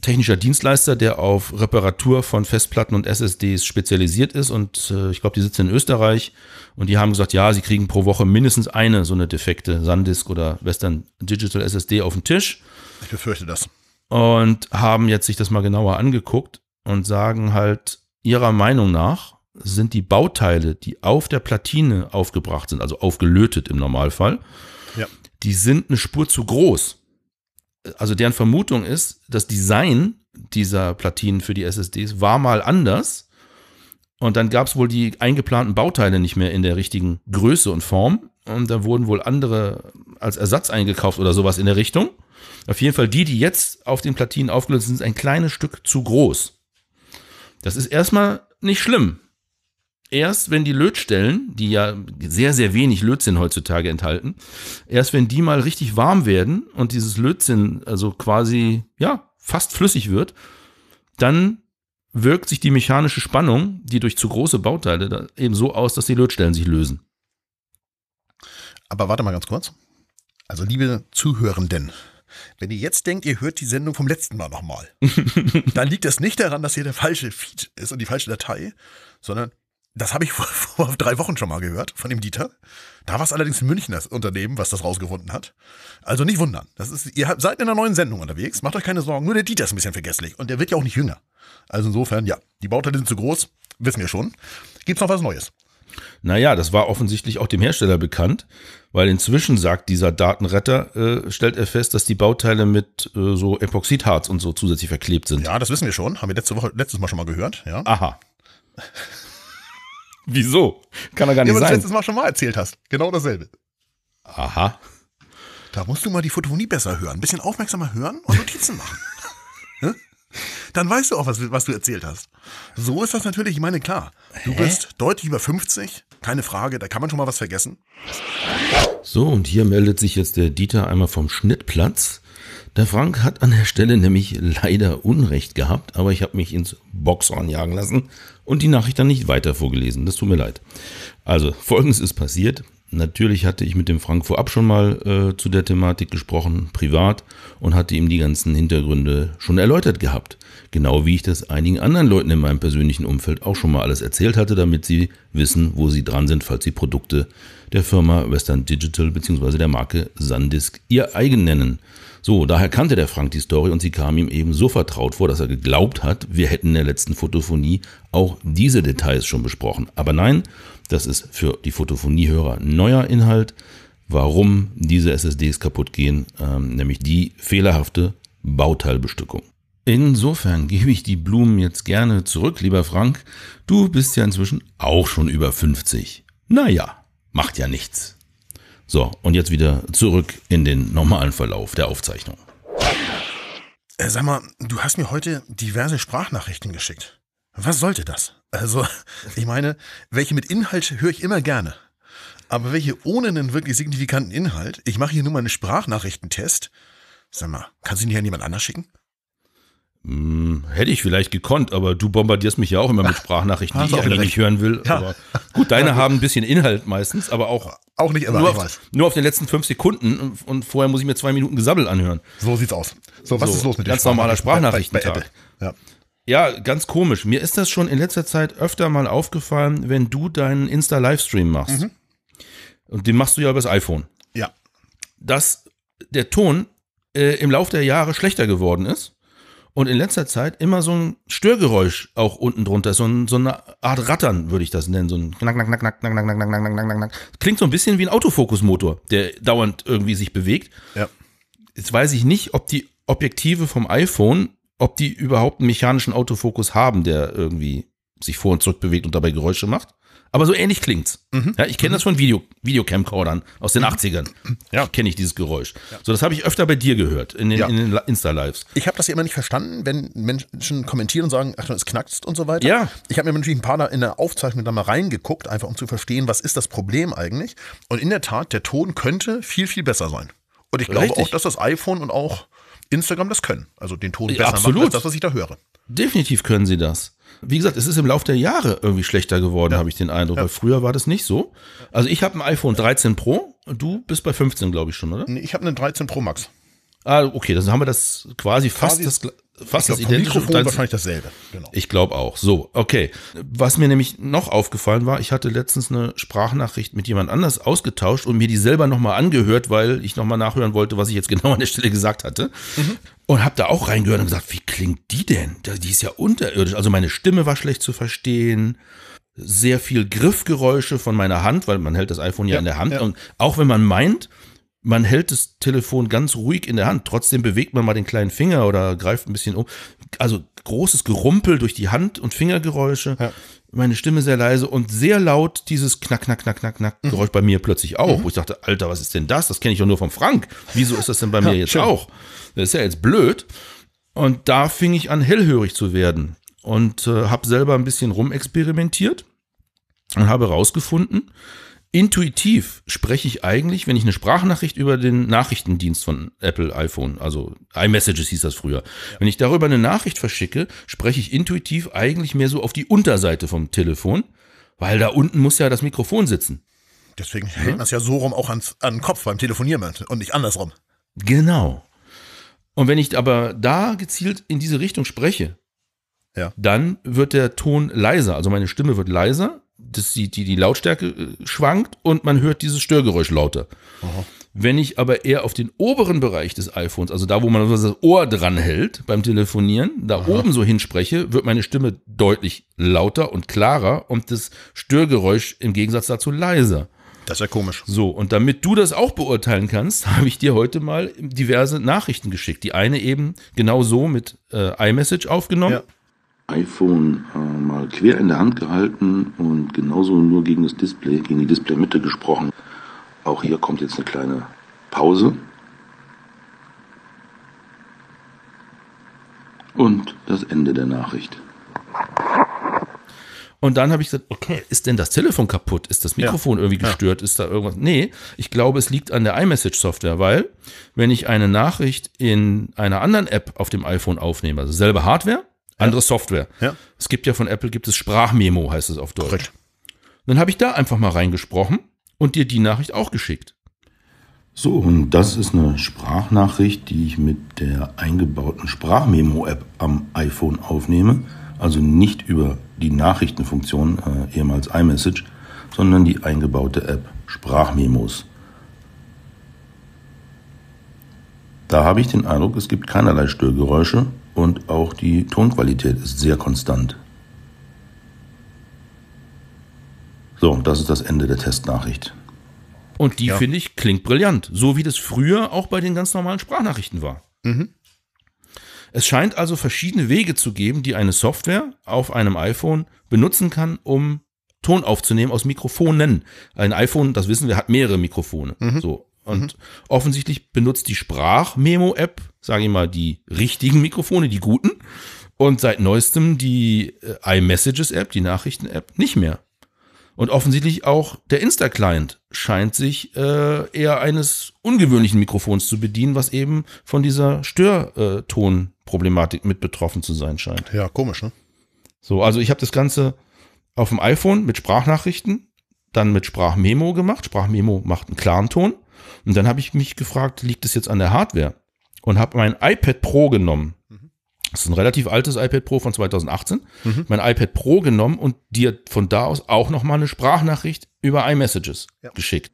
technischer Dienstleister, der auf Reparatur von Festplatten und SSDs spezialisiert ist und äh, ich glaube, die sitzen in Österreich und die haben gesagt, ja, sie kriegen pro Woche mindestens eine so eine defekte SanDisk oder Western Digital SSD auf den Tisch. Ich befürchte das. Und haben jetzt sich das mal genauer angeguckt und sagen halt, ihrer Meinung nach sind die Bauteile, die auf der Platine aufgebracht sind, also aufgelötet im Normalfall, Ja. die sind eine Spur zu groß. Also deren Vermutung ist, das Design dieser Platinen für die SSDs war mal anders. Und dann gab es wohl die eingeplanten Bauteile nicht mehr in der richtigen Größe und Form. Und da wurden wohl andere als Ersatz eingekauft oder sowas in der Richtung. Auf jeden Fall die, die jetzt auf den Platinen aufgelöst sind, sind ein kleines Stück zu groß. Das ist erstmal nicht schlimm. Erst wenn die Lötstellen, die ja sehr, sehr wenig Lötzinn heutzutage enthalten, erst wenn die mal richtig warm werden und dieses Lötzinn also quasi, ja, fast flüssig wird, dann wirkt sich die mechanische Spannung, die durch zu große Bauteile eben so aus, dass die Lötstellen sich lösen. Aber warte mal ganz kurz. Also, liebe Zuhörenden, wenn ihr jetzt denkt, ihr hört die Sendung vom letzten Mal nochmal, [LAUGHS] dann liegt das nicht daran, dass hier der falsche Feed ist und die falsche Datei, sondern das habe ich [LAUGHS] vor, vor drei Wochen schon mal gehört von dem Dieter. Da war es allerdings in München das Unternehmen, was das rausgefunden hat. Also nicht wundern. Das ist, ihr seid in einer neuen Sendung unterwegs, macht euch keine Sorgen. Nur der Dieter ist ein bisschen vergesslich und der wird ja auch nicht jünger. Also insofern, ja, die Bauteile sind zu groß, wissen wir schon. Gibt's noch was Neues? Naja, das war offensichtlich auch dem Hersteller bekannt, weil inzwischen sagt dieser Datenretter, äh, stellt er fest, dass die Bauteile mit äh, so Epoxidharz und so zusätzlich verklebt sind. Ja, das wissen wir schon. Haben wir letzte Woche, letztes Mal schon mal gehört, ja. Aha. Wieso? Kann er gar Ja, nicht aber du sein. letztes Mal schon mal erzählt hast. Genau dasselbe. Aha. Da musst du mal die Photofonie besser hören. Ein bisschen aufmerksamer hören und Notizen machen. Hä? [LAUGHS] Dann weißt du auch, was, was du erzählt hast. So ist das natürlich, ich meine, klar. Du bist deutlich über 50, keine Frage, da kann man schon mal was vergessen. So, und hier meldet sich jetzt der Dieter einmal vom Schnittplatz. Der Frank hat an der Stelle nämlich leider Unrecht gehabt, aber ich habe mich ins Boxhorn jagen lassen und die Nachricht dann nicht weiter vorgelesen. Das tut mir leid. Also, folgendes ist passiert. Natürlich hatte ich mit dem Frank vorab schon mal äh, zu der Thematik gesprochen, privat, und hatte ihm die ganzen Hintergründe schon erläutert gehabt. Genau wie ich das einigen anderen Leuten in meinem persönlichen Umfeld auch schon mal alles erzählt hatte, damit sie wissen, wo sie dran sind, falls sie Produkte der Firma Western Digital bzw. der Marke Sandisk ihr eigen nennen. So, daher kannte der Frank die Story und sie kam ihm eben so vertraut vor, dass er geglaubt hat, wir hätten in der letzten Photophonie auch diese Details schon besprochen. Aber nein, das ist für die Photophonie-Hörer neuer Inhalt, warum diese SSDs kaputt gehen, ähm, nämlich die fehlerhafte Bauteilbestückung. Insofern [LAUGHS] gebe ich die Blumen jetzt gerne zurück, lieber Frank. Du bist ja inzwischen auch schon über 50. Naja, macht ja nichts. So, und jetzt wieder zurück in den normalen Verlauf der Aufzeichnung. Äh, sag mal, du hast mir heute diverse Sprachnachrichten geschickt. Was sollte das? Also, [LAUGHS] ich meine, welche mit Inhalt höre ich immer gerne. Aber welche ohne einen wirklich signifikanten Inhalt? Ich mache hier nur mal einen Sprachnachrichtentest. Sag mal, kannst du nicht an jemand anders schicken? Hm, hätte ich vielleicht gekonnt, aber du bombardierst mich ja auch immer mit [LAUGHS] Sprachnachrichten, die ich eigentlich nicht hören will. Ja. Aber gut, deine haben ein bisschen Inhalt meistens, aber auch Auch nicht immer, nur auf, nur auf den letzten fünf Sekunden und, vorher muss ich mir zwei Minuten Gesabbel anhören. So sieht's aus. So, was So, ist los mit ganz den normaler Sprachnachrichten bei- bei- Sprachnachrichtentag. Apple? Ja, ganz komisch. Mir ist das schon in letzter Zeit öfter mal aufgefallen, wenn du deinen Insta-Livestream machst. Mhm. Und den machst du ja übers iPhone. Ja. ja. Dass der Ton äh, im Laufe der Jahre schlechter geworden ist und in letzter Zeit immer so ein Störgeräusch auch unten drunter so, ein, so eine Art Rattern, würde ich das nennen, so ein knack, knack, knack, knack, knack, knack, knack, knack, knack, knack, knack. Klingt so ein bisschen wie ein Autofokusmotor, der dauernd irgendwie sich bewegt. Ja. Jetzt weiß ich nicht, ob die Objektive vom iPhone, ob die überhaupt einen mechanischen Autofokus haben, der irgendwie sich vor und zurück bewegt und dabei Geräusche macht. Aber so ähnlich klingt's. Ja, ich kenne das von Video, Videocamcordern aus den 80ern. Ja. Kenne ich dieses Geräusch. So, das habe ich öfter bei dir gehört, in den, Ja. in den Insta-Lives. Ich habe das ja immer nicht verstanden, wenn Menschen kommentieren und sagen, ach, es knackst und so weiter. Ja. Ich habe mir natürlich ein paar da in der Aufzeichnung da mal reingeguckt, einfach um zu verstehen, was ist das Problem eigentlich. Und in der Tat, der Ton könnte viel, viel besser sein. Und ich glaube Richtig. auch, dass das iPhone und auch Instagram das können. Also den Ton besser absolut. machen als das, was ich da höre. Definitiv können sie das. Wie gesagt, es ist im Laufe der Jahre irgendwie schlechter geworden, habe ich den Eindruck. Weil früher war das nicht so. Also ich habe ein iPhone 13 Pro und du bist bei 15, glaube ich schon, oder? Nee, Ich habe einen 13 Pro Max. Ah, okay, dann haben wir das quasi fast Quasi- das gl- fast Ich das glaub, vom identische. Mikrofon wahrscheinlich dasselbe. Genau. Ich glaube auch. So, okay. Was mir nämlich noch aufgefallen war, ich hatte letztens eine Sprachnachricht mit jemand anders ausgetauscht und mir die selber nochmal angehört, weil ich nochmal nachhören wollte, was ich jetzt [LAUGHS] genau an der Stelle gesagt hatte. Und habe da auch reingehört und gesagt, wie klingt die denn? Die ist ja unterirdisch. Also meine Stimme war schlecht zu verstehen. Sehr viel Griffgeräusche von meiner Hand, weil man hält das iPhone ja, Ja, in der Hand. ja. Und auch wenn man meint, man hält das Telefon ganz ruhig in der Hand. Trotzdem bewegt man mal den kleinen Finger oder greift ein bisschen um. Also großes Gerumpel durch die Hand- und Fingergeräusche. Ja. Meine Stimme sehr leise und sehr laut dieses Knack, Knack, Knack, Knack, Knack Geräusch bei mir plötzlich auch. Wo ich dachte, Alter, was ist denn das? Das kenne ich doch nur vom Frank. Wieso ist das denn bei mir jetzt schön. auch? Das ist ja jetzt blöd. Und da fing ich an, hellhörig zu werden und äh, habe selber ein bisschen rumexperimentiert und habe herausgefunden, intuitiv spreche ich eigentlich, wenn ich eine Sprachnachricht über den Nachrichtendienst von Apple iPhone, also iMessages hieß das früher, wenn ich darüber eine Nachricht verschicke, spreche ich intuitiv eigentlich mehr so auf die Unterseite vom Telefon, weil da unten muss ja das Mikrofon sitzen. Deswegen hält man es ja so rum auch ans, an den Kopf beim Telefonieren und nicht andersrum. Genau. Und wenn ich aber da gezielt in diese Richtung spreche, Ja. dann wird der Ton leiser, also meine Stimme wird leiser, das, die, die, die Lautstärke äh, schwankt und man hört dieses Störgeräusch lauter. Wenn ich aber eher auf den oberen Bereich des iPhones, also da, wo man das Ohr dran hält beim Telefonieren, da oben so hinspreche, wird meine Stimme deutlich lauter und klarer und das Störgeräusch im Gegensatz dazu leiser. Das ist ja komisch. So, und damit du das auch beurteilen kannst, [LAUGHS] habe ich dir heute mal diverse Nachrichten geschickt. Die eine eben genau so mit äh, iMessage aufgenommen. Ja. iPhone äh, mal quer in der Hand gehalten und genauso nur gegen das Display, gegen die Displaymitte gesprochen. Auch hier kommt jetzt eine kleine Pause. Und das Ende der Nachricht. Und dann habe ich gesagt, okay, ist denn das Telefon kaputt? Ist das Mikrofon irgendwie gestört? Ist da irgendwas? Nee, ich glaube, es liegt an der iMessage-Software, weil wenn ich eine Nachricht in einer anderen App auf dem iPhone aufnehme, also selbe Hardware, andere Software. Ja. Es gibt ja von Apple, gibt es Sprachmemo, heißt es auf Deutsch. Korrekt. Dann habe ich da einfach mal reingesprochen und dir die Nachricht auch geschickt. So, und das ist eine Sprachnachricht, die ich mit der eingebauten Sprachmemo-App am iPhone aufnehme. Also nicht über die Nachrichtenfunktion, äh, ehemals iMessage, sondern die eingebaute App Sprachmemos. Da habe ich den Eindruck, es gibt keinerlei Störgeräusche und auch die Tonqualität ist sehr konstant. So, das ist das Ende der Testnachricht. Und die, Ja. finde ich, klingt brillant. So wie das früher auch bei den ganz normalen Sprachnachrichten war. Es scheint also verschiedene Wege zu geben, die eine Software auf einem iPhone benutzen kann, um Ton aufzunehmen aus Mikrofonen. Ein iPhone, das wissen wir, hat mehrere Mikrofone. So. Und offensichtlich benutzt die Sprachmemo-App, sage ich mal, die richtigen Mikrofone, die guten. Und seit neuestem die äh, iMessages-App, die Nachrichten-App, nicht mehr. Und offensichtlich auch der Insta-Client scheint sich äh, eher eines ungewöhnlichen Mikrofons zu bedienen, was eben von dieser Störtonproblematik mit betroffen zu sein scheint. Ja, komisch, ne? So, also ich habe das Ganze auf dem iPhone mit Sprachnachrichten, dann mit Sprachmemo gemacht. Sprachmemo macht einen klaren Ton. Und dann habe ich mich gefragt, liegt es jetzt an der Hardware? Und habe mein iPad Pro genommen. Das ist ein relativ altes iPad Pro von 2018. Mein iPad Pro genommen und dir von da aus auch nochmal eine Sprachnachricht über iMessages geschickt.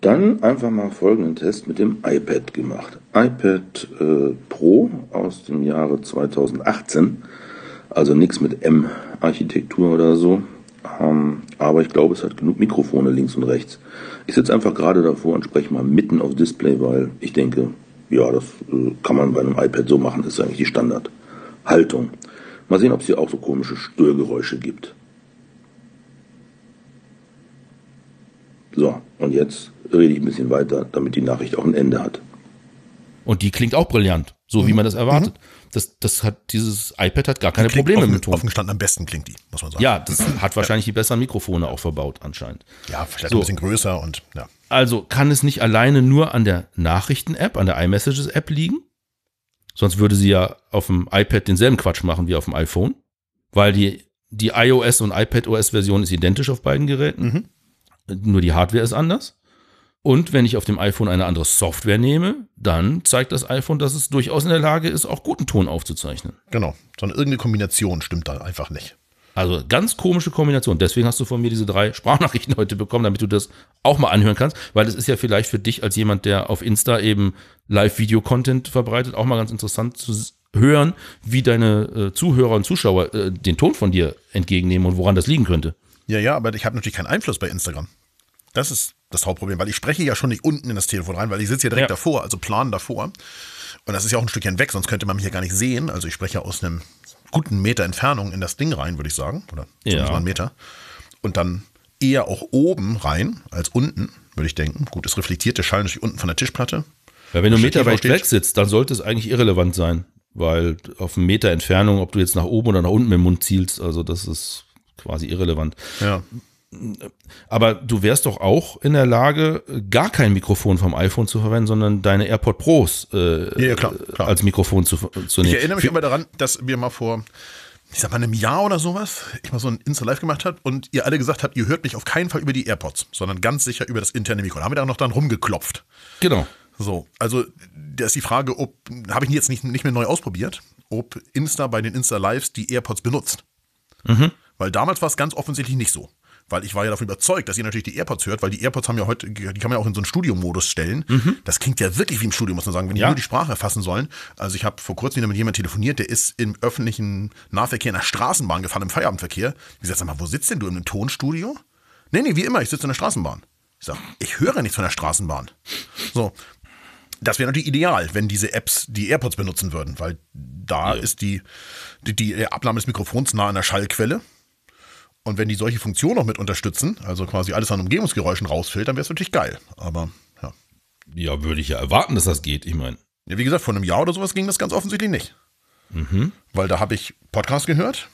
Dann einfach mal folgenden Test mit dem iPad gemacht. iPad äh, Pro aus dem Jahre 2018. Also nichts mit M-Architektur oder so. Ähm, aber ich glaube, es hat genug Mikrofone links und rechts. Ich sitze einfach gerade davor und spreche mal mitten aufs Display, weil ich denke, ja, das äh, kann man bei einem iPad so machen, das ist eigentlich die Standardhaltung. Mal sehen, ob es hier auch so komische Störgeräusche gibt. So, und jetzt rede ich ein bisschen weiter, damit die Nachricht auch ein Ende hat. Und die klingt auch brillant, so wie man das erwartet. Das, das hat, dieses iPad hat gar keine Klingt Probleme offen, mit Ton. Offen gestanden am besten klingt die, muss man sagen. Ja, das [LAUGHS] hat wahrscheinlich die besseren Mikrofone auch verbaut anscheinend. Ja, vielleicht So. ein bisschen größer und ja. Also kann es nicht alleine nur an der Nachrichten-App, an der iMessages-App liegen? Sonst würde sie ja auf dem iPad denselben Quatsch machen wie auf dem iPhone, weil die, die iOS und iPadOS-Version ist identisch auf beiden Geräten. Nur die Hardware ist anders. Und wenn ich auf dem iPhone eine andere Software nehme, dann zeigt das iPhone, dass es durchaus in der Lage ist, auch guten Ton aufzuzeichnen. Genau. Sondern irgendeine Kombination stimmt da einfach nicht. Also ganz komische Kombination. Deswegen hast du von mir diese drei [LAUGHS] Sprachnachrichten heute bekommen, damit du das auch mal anhören kannst, weil es ist ja vielleicht für dich als jemand, der auf Insta eben Live-Video-Content verbreitet, auch mal ganz interessant zu hören, wie deine äh, Zuhörer und Zuschauer äh, den Ton von dir entgegennehmen und woran das liegen könnte. Ja, ja, aber ich habe natürlich keinen Einfluss bei Instagram. Das ist das Hauptproblem, weil ich spreche ja schon nicht unten in das Telefon rein, weil ich sitze ja direkt Ja. davor, also plan davor. Und das ist ja auch ein Stückchen weg, sonst könnte man mich ja gar nicht sehen. Also ich spreche ja aus einem guten Meter Entfernung in das Ding rein, würde ich sagen. Oder zumindest Ja. mal einen Meter. Und dann eher auch oben rein als unten, würde ich denken. Gut, es reflektiert der Schall natürlich unten von der Tischplatte. Weil wenn du Da Meter weit weg sitzt, dann sollte es eigentlich irrelevant sein, weil auf einen Meter Entfernung, ob du jetzt nach oben oder nach unten mit dem Mund zielst, also das ist quasi irrelevant. Ja. Aber du wärst doch auch in der Lage, gar kein Mikrofon vom iPhone zu verwenden, sondern deine AirPod Pros äh, Ja, klar, klar. als Mikrofon zu, zu nehmen. Ich erinnere mich immer daran, dass wir mal vor, ich sag mal, einem Jahr oder sowas, ich mal so ein Insta-Live gemacht habe und ihr alle gesagt habt, ihr hört mich auf keinen Fall über die AirPods, sondern ganz sicher über das interne Mikro. Da haben wir da noch dran rumgeklopft. Genau. So, also da ist die Frage, ob, habe ich jetzt nicht, nicht mehr neu ausprobiert, ob Insta bei den Insta-Lives die AirPods benutzt. Weil damals war es ganz offensichtlich nicht so. Weil ich war ja davon überzeugt, dass ihr natürlich die AirPods hört, weil die AirPods haben ja heute, die kann man ja auch in so einen Studiomodus stellen. Das klingt ja wirklich wie im Studio, muss man sagen, wenn die Ja. nur die Sprache erfassen sollen. Also ich habe vor kurzem wieder mit jemandem telefoniert, der ist im öffentlichen Nahverkehr in der Straßenbahn gefahren, im Feierabendverkehr. Ich sag, sag mal, wo sitzt denn du? In einem Tonstudio? Nee, nee, wie immer, ich sitze in der Straßenbahn. Ich sag, ich höre nichts von der Straßenbahn. So, das wäre natürlich ideal, wenn diese Apps die AirPods benutzen würden, weil da ist die, die, die Abnahme des Mikrofons nah an der Schallquelle. Und wenn die solche Funktionen noch mit unterstützen, also quasi alles an Umgebungsgeräuschen rausfiltern, wäre es natürlich geil. Aber ja. Ja, würde ich ja erwarten, dass das geht. Ich meine, ja. Wie gesagt, vor einem Jahr oder sowas ging das ganz offensichtlich nicht. Mhm. Weil da habe ich Podcast gehört,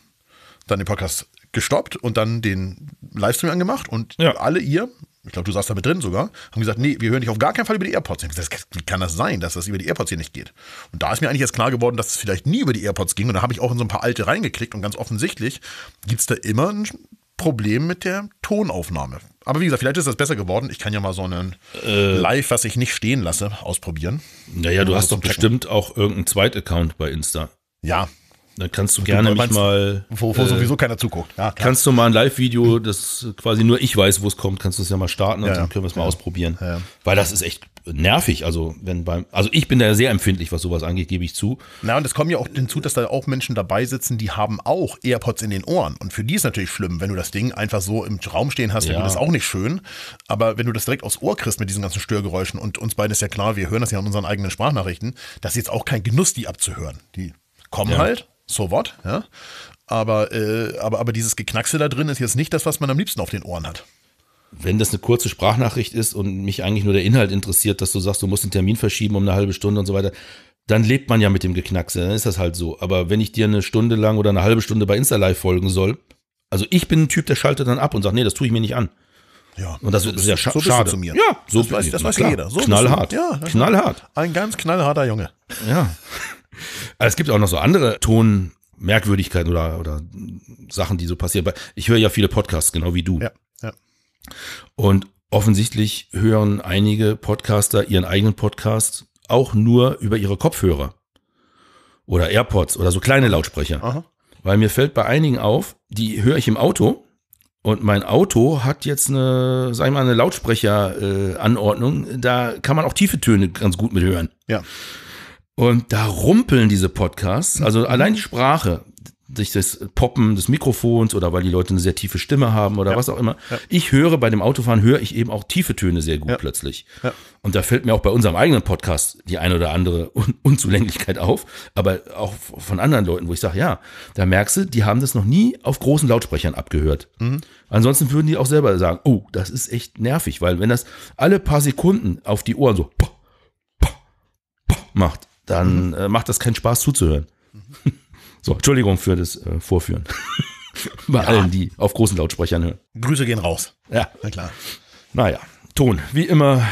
dann den Podcast gestoppt und dann den Livestream angemacht und Ja. alle ihr, ich glaube, du saßt da mit drin sogar, haben gesagt, nee, wir hören dich auf gar keinen Fall über die AirPods. Ich gesagt, wie kann das sein, dass das über die AirPods hier nicht geht? Und da ist mir eigentlich erst klar geworden, dass es vielleicht nie über die AirPods ging. Und da habe ich auch in so ein paar alte reingeklickt und ganz offensichtlich gibt es da immer ein Problem mit der Tonaufnahme. Aber wie gesagt, vielleicht ist das besser geworden. Ich kann ja mal so einen Äh. Live, was ich nicht stehen lasse, ausprobieren. naja, du hast doch bestimmt auch irgendeinen Zweitaccount bei Insta. Ja, Dann kannst du gerne mich mal. wo, wo äh, sowieso keiner zuguckt. Ja. Kannst du mal ein Live-Video, das quasi nur ich weiß, wo es kommt, kannst du es ja mal starten und Ja, dann ja. können wir es mal ausprobieren. Ja, ja. Weil das ist echt nervig. Also, wenn beim, also ich bin da sehr empfindlich, was sowas angeht, gebe ich zu. Na, und es kommt ja auch hinzu, dass da auch Menschen dabei sitzen, die haben auch AirPods in den Ohren. Und für die ist natürlich schlimm, wenn du das Ding einfach so im Raum stehen hast, Ja. ja. das auch nicht schön. Aber wenn du das direkt aufs Ohr kriegst mit diesen ganzen Störgeräuschen und uns beiden ist ja klar, wir hören das ja in unseren eigenen Sprachnachrichten, das ist jetzt auch kein Genuss, die abzuhören. Die kommen Ja. halt, so what, ja. Aber, äh, aber, aber dieses Geknackse da drin ist jetzt nicht das, was man am liebsten auf den Ohren hat. Wenn das eine kurze Sprachnachricht ist und mich eigentlich nur der Inhalt interessiert, dass du sagst, du musst den Termin verschieben um eine halbe Stunde und so weiter, dann lebt man ja mit dem Geknackse, dann ist das halt so. Aber wenn ich dir eine Stunde lang oder eine halbe Stunde bei Insta Live folgen soll, also ich bin ein Typ, der schaltet dann ab und sagt, nee, das tue ich mir nicht an. Ja. Und das so ist bist ja scha so schade. zu mir. Ja, so das weiß, das weiß jeder. So knallhart. Ja, knallhart. Ein ganz knallharter Junge. Ja. [LAUGHS] Aber es gibt auch noch so andere Tonmerkwürdigkeiten oder, oder Sachen, die so passieren. Ich höre ja viele Podcasts, genau wie du. Ja, ja. Und offensichtlich hören einige Podcaster ihren eigenen Podcast auch nur über ihre Kopfhörer oder AirPods oder so kleine Lautsprecher. Aha. Weil mir fällt bei einigen auf, die höre ich im Auto und mein Auto hat jetzt eine, sag ich mal, eine Lautsprecheranordnung. Äh, da kann man auch tiefe Töne ganz gut mit hören. Ja. Und da rumpeln diese Podcasts, also allein die Sprache, durch das Poppen des Mikrofons oder weil die Leute eine sehr tiefe Stimme haben oder Ja. was auch immer. Ja. Ich höre bei dem Autofahren, höre ich eben auch tiefe Töne sehr gut Ja. plötzlich. Und da fällt mir auch bei unserem eigenen Podcast die eine oder andere Un Unzulänglichkeit auf, aber auch von anderen Leuten, wo ich sage, ja, da merkst du, die haben das noch nie auf großen Lautsprechern abgehört. Mhm. Ansonsten würden die auch selber sagen, oh, das ist echt nervig, weil wenn das alle paar Sekunden auf die Ohren so poh, poh, poh macht, dann äh, macht das keinen Spaß zuzuhören. [LAUGHS] So, Entschuldigung für das äh, Vorführen. [LAUGHS] Bei allen, die auf großen Lautsprechern hören. Grüße gehen raus. Ja, Na klar. naja, Ton, wie immer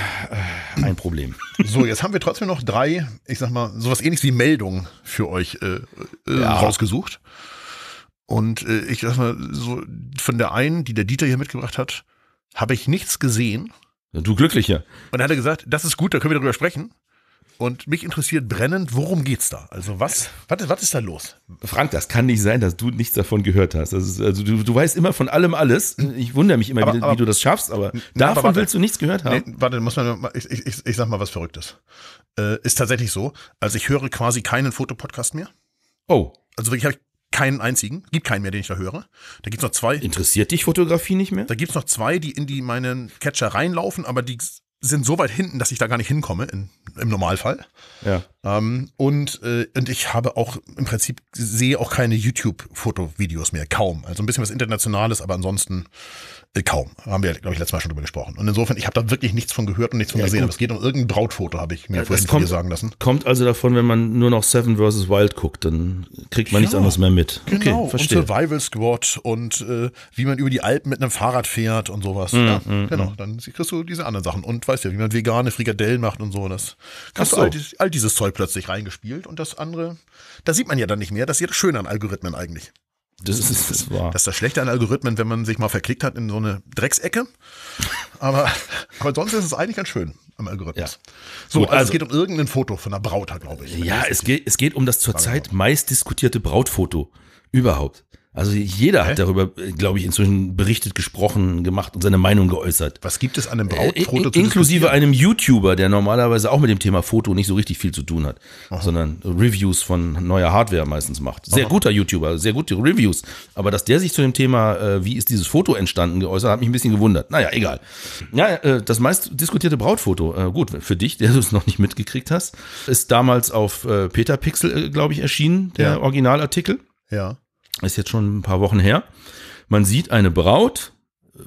äh, ein Problem. [LAUGHS] So, jetzt haben wir trotzdem noch drei, ich sag mal, sowas ähnliches wie Meldungen für euch äh, äh, Ja. rausgesucht. Und äh, ich sag mal, so von der einen, die der Dieter hier mitgebracht hat, habe ich nichts gesehen. Du glücklicher. Und dann hat er gesagt, das ist gut, da können wir darüber sprechen. Und mich interessiert brennend, worum geht's da? Also was, was, was ist da los? Frank, das kann nicht sein, dass du nichts davon gehört hast. Ist, also du, du weißt immer von allem alles. Ich wundere mich immer, Aber- wie, aber- wie du das schaffst, aber aber davon warte. willst du nichts gehört haben. Nee, warte, muss man, ich, ich, ich sag mal was Verrücktes. Äh, ist tatsächlich so. Also ich höre quasi keinen Fotopodcast mehr. Oh, Also wirklich habe ich keinen einzigen. Gibt keinen mehr, den ich da höre. Da gibt's noch zwei. interessiert dich Fotografie nicht mehr? Da gibt's noch zwei, die in die meinen Catcher reinlaufen, aber die sind so weit hinten, dass ich da gar nicht hinkomme in, im Normalfall. Ja. Ähm, und, äh, und ich habe auch im Prinzip sehe auch keine YouTube-Fotovideos mehr, kaum. Also ein bisschen was Internationales, aber ansonsten kaum. Haben wir, glaube ich, letztes Mal schon drüber gesprochen. Und insofern, ich habe da wirklich nichts von gehört und nichts von Ja, gesehen. gut. Aber es geht um irgendein Brautfoto, habe ich mir Ja, vorhin das von dir kommt- sagen lassen. Kommt also davon, wenn man nur noch Seven vs. Wild guckt, dann kriegt man nichts Ja, anderes mehr mit. Genau, okay, und verstehe. Survival Squad und äh, wie man über die Alpen mit einem Fahrrad fährt und sowas. ja, genau, dann kriegst du diese anderen Sachen. Und weißt ja, wie man vegane Frikadellen macht und so. Das kannst Ach du so. all, all dieses Zeug plötzlich reingespielt und das andere, da sieht man ja dann nicht mehr. Das ist ja das Schöne an Algorithmen eigentlich. Das ist, das ist [LAUGHS] wahr. Das ist das Schlechte an Algorithmen, wenn man sich mal verklickt hat in so eine Drecksecke. Aber, aber sonst ist es eigentlich ganz schön am Algorithmus. Ja. So, Gut, also, also- es geht um irgendeinen Foto von einer Braut, glaube ich. Ja, es geht, es geht um das zurzeit meist diskutierte Brautfoto überhaupt. Also jeder hat darüber, glaube ich, inzwischen berichtet, gesprochen, gemacht und seine Meinung geäußert. Was gibt es an einem Äh, Brautfoto in- zu inklusive einem YouTuber, der normalerweise auch mit dem Thema Foto nicht so richtig viel zu tun hat, sondern Reviews von neuer Hardware meistens macht. Sehr guter YouTuber, sehr gute Reviews. Aber dass der sich zu dem Thema, äh, wie ist dieses Foto entstanden, geäußert, hat mich ein bisschen gewundert. Naja, egal. Ja, äh, das meist diskutierte Brautfoto, äh, gut, für dich, der [LAUGHS] du es noch nicht mitgekriegt hast, ist damals auf äh, Peter Pixel, äh, glaube ich, erschienen, der Ja. Originalartikel. Ja. Ist jetzt schon ein paar Wochen her. Man sieht eine Braut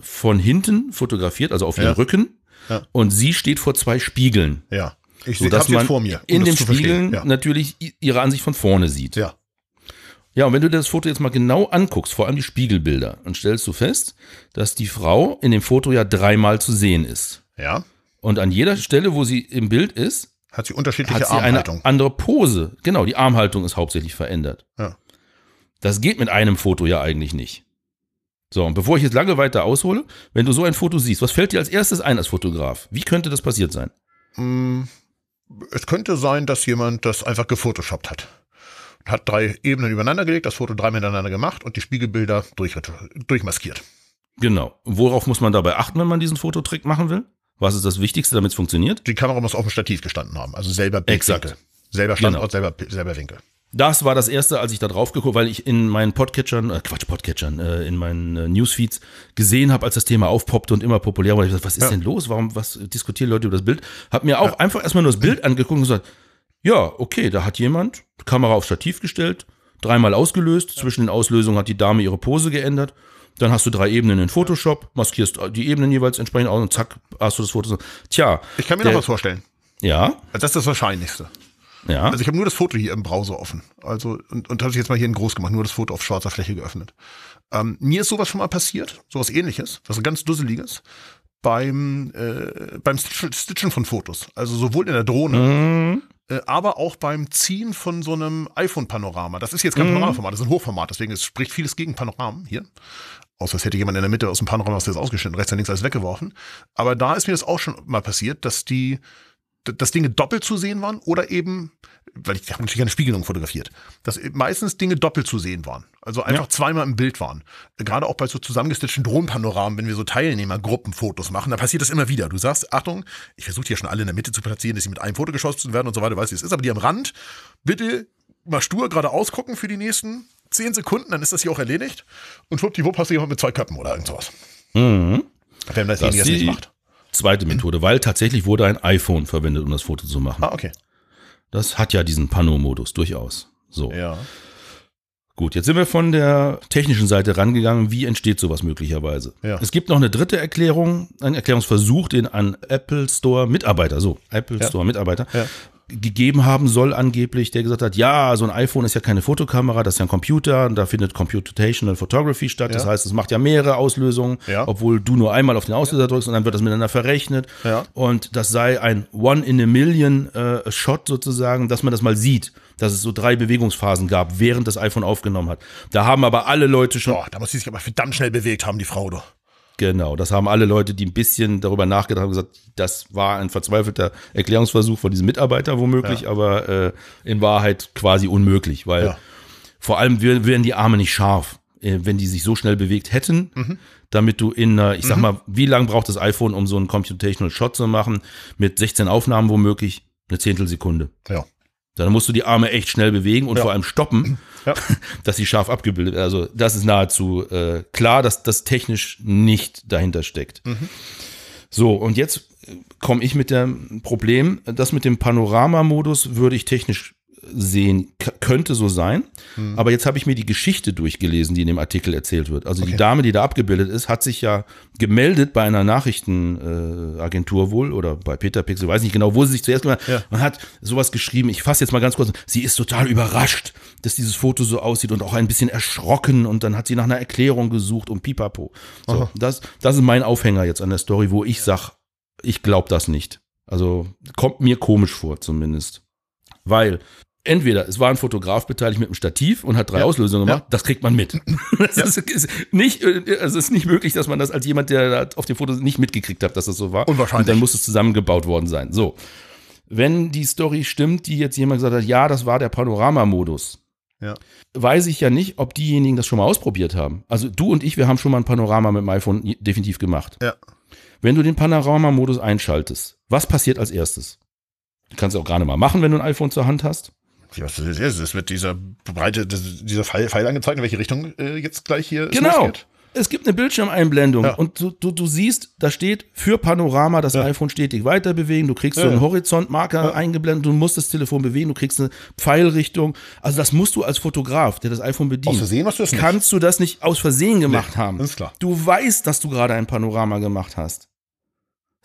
von hinten fotografiert, also auf ihren Ja. Rücken. Ja. Und sie steht vor zwei Spiegeln. Ja. Ich sehe das vor mir. um in den. Spiegeln Ja. natürlich ihre Ansicht von vorne sieht. ja. Ja, und wenn du dir das Foto jetzt mal genau anguckst, vor allem die Spiegelbilder, dann stellst du fest, dass die Frau in dem Foto ja dreimal zu sehen ist. Ja. Und an jeder Stelle, wo sie im Bild ist, Hat sie unterschiedliche hat sie eine Armhaltung. andere Pose. Genau, die Armhaltung ist hauptsächlich verändert. Ja. Das geht mit einem Foto ja eigentlich nicht. So, und bevor ich jetzt lange weiter aushole, wenn du so ein Foto siehst, was fällt dir als erstes ein als Fotograf? Wie könnte das passiert sein? Mm, Es könnte sein, dass jemand das einfach gefotoshoppt hat. Hat drei Ebenen übereinander gelegt, das Foto drei miteinander gemacht und die Spiegelbilder durch, durchmaskiert. Genau. Worauf muss man dabei achten, wenn man diesen Fototrick machen will? Was ist das Wichtigste, damit es funktioniert? Die Kamera muss auf dem Stativ gestanden haben, also selber Exakt. Bildwinkel. Selber Standort, Genau. selber, selber Winkel. Das war das erste, als ich da drauf geguckt, weil ich in meinen Podcatchern, äh, Quatsch, Podcatchern, äh, in meinen äh, Newsfeeds gesehen habe, als das Thema aufpoppte und immer populär wurde. Ich gesagt, was ist Ja. denn los? Warum, was diskutieren Leute über das Bild? Hab mir auch einfach erstmal nur das Bild angeguckt und gesagt, ja, okay, da hat jemand Kamera auf Stativ gestellt, dreimal ausgelöst, zwischen den Auslösungen hat die Dame ihre Pose geändert, dann hast du drei Ebenen in Photoshop, maskierst die Ebenen jeweils entsprechend aus und zack, hast du das Foto. Tja, Ich kann mir der- noch was vorstellen. ja, Das ist das Wahrscheinlichste. Ja, Also ich habe nur das Foto hier im Browser offen. Also und, und habe ich jetzt mal hier in groß gemacht, nur das Foto auf schwarzer Fläche geöffnet. Ähm, mir ist sowas schon mal passiert, sowas ähnliches, was ganz dusseliges, beim, äh, beim Stitchen, von Fotos. Also sowohl in der Drohne, Mhm. äh, aber auch beim Ziehen von so einem iPhone-Panorama. Das ist jetzt kein Mhm. Panoramaformat, das ist ein Hochformat, deswegen es spricht vieles gegen Panoramen hier. Außer es hätte jemand in der Mitte aus dem Panorama das ausgeschnitten, rechts und links alles weggeworfen. Aber da ist mir das auch schon mal passiert, dass die dass Dinge doppelt zu sehen waren oder eben, weil ich habe natürlich eine Spiegelung fotografiert, dass meistens Dinge doppelt zu sehen waren. Also einfach zweimal im Bild waren. Gerade auch bei so zusammengestitchten Drohnenpanoramen, wenn wir so Teilnehmergruppenfotos machen, da passiert das immer wieder. Du sagst, Achtung, ich versuche die ja schon alle in der Mitte zu platzieren, dass sie mit einem Foto geschossen werden und so weiter, weißt du, wie es ist, aber die am Rand, bitte mal stur geradeaus gucken für die nächsten zehn Sekunden, dann ist das hier auch erledigt. Und schwuppdiwupp hast du jemand mit zwei Köpfen oder irgend sowas. Mhm. Wenn Das das das nicht die- macht. Zweite Methode, weil tatsächlich wurde ein iPhone verwendet, um das Foto zu machen. Ah, okay. Das hat ja diesen Pano-Modus durchaus. So. Ja. Gut, jetzt sind wir von der technischen Seite rangegangen. Wie entsteht sowas möglicherweise? Ja. Es gibt noch eine dritte Erklärung, einen Erklärungsversuch, den an Apple Store Mitarbeiter, so, Apple Ja. Store Mitarbeiter, Ja. Gegeben haben soll angeblich, der gesagt hat, ja, so ein iPhone ist ja keine Fotokamera, das ist ja ein Computer und da findet Computational Photography statt. Das Ja. heißt, es macht ja mehrere Auslösungen, Ja. obwohl du nur einmal auf den Auslöser drückst und dann wird das miteinander verrechnet. Ja. Und das sei ein One in a Million äh, Shot sozusagen, dass man das mal sieht, dass es so drei Bewegungsphasen gab, während das iPhone aufgenommen hat. Da haben aber alle Leute schon, Boah, da muss sie sich aber verdammt schnell bewegt haben, die Frau, doch. Genau, das haben alle Leute, die ein bisschen darüber nachgedacht haben, gesagt, das war ein verzweifelter Erklärungsversuch von diesem Mitarbeiter womöglich, Ja. aber äh, in Wahrheit quasi unmöglich, weil Ja. vor allem wär- wären die Arme nicht scharf, äh, wenn die sich so schnell bewegt hätten, Mhm. damit du in einer, ich sag mal, wie lange braucht das iPhone, um so einen Computational Shot zu machen, mit 16 Aufnahmen womöglich, eine Zehntelsekunde. Ja. Dann musst du die Arme echt schnell bewegen und Ja. vor allem stoppen, [CLEARS THROAT] Ja. [LAUGHS] dass sie scharf abgebildet werden. Also das ist nahezu äh, klar, dass das technisch nicht dahinter steckt. So, und jetzt komme ich mit dem Problem, das mit dem Panoramamodus würde ich technisch sehen, könnte so sein. Aber jetzt habe ich mir die Geschichte durchgelesen, die in dem Artikel erzählt wird. Also die Okay. Dame, die da abgebildet ist, hat sich ja gemeldet bei einer Nachrichtenagentur äh, wohl oder bei Peter Pixel, weiß nicht genau, wo sie sich zuerst gemeldet Ja. hat. Man hat sowas geschrieben, ich fasse jetzt mal ganz kurz, sie ist total überrascht, dass dieses Foto so aussieht und auch ein bisschen erschrocken und dann hat sie nach einer Erklärung gesucht und pipapo. So, das, das ist mein Aufhänger jetzt an der Story, wo ich sag, ich glaube das nicht. Also kommt mir komisch vor zumindest. Weil entweder es war ein Fotograf beteiligt mit einem Stativ und hat drei Ja. Auslösungen gemacht, Ja. das kriegt man mit. [LAUGHS] Das ist, ist nicht, äh, also es ist nicht möglich, dass man das als jemand, der auf dem Foto nicht mitgekriegt hat, dass das so war. Unwahrscheinlich. Und dann muss es zusammengebaut worden sein. So. Wenn die Story stimmt, die jetzt jemand gesagt hat, ja, das war der Panoramamodus, Ja. weiß ich ja nicht, ob diejenigen das schon mal ausprobiert haben. Also du und ich, wir haben schon mal ein Panorama mit dem iPhone definitiv gemacht. Ja. Wenn du den Panoramamodus einschaltest, was passiert als erstes? Du kannst es auch gerade mal machen, wenn du ein iPhone zur Hand hast. Ja, was ist das? Es wird dieser breite, dieser Pfeil, angezeigt, in welche Richtung äh, jetzt gleich hier es Genau. losgeht. Es gibt eine Bildschirmeinblendung Ja. und du, du, du siehst, da steht für Panorama das Ja. iPhone stetig weiter bewegen. Du kriegst so Ja, einen ja. Horizontmarker eingeblendet, du musst das Telefon bewegen, du kriegst eine Pfeilrichtung. Also das musst du als Fotograf, der das iPhone bedient. Aus Versehen machst du das nicht. Kannst du das nicht aus Versehen gemacht Nee, haben? ist klar. Du weißt, dass du gerade ein Panorama gemacht hast.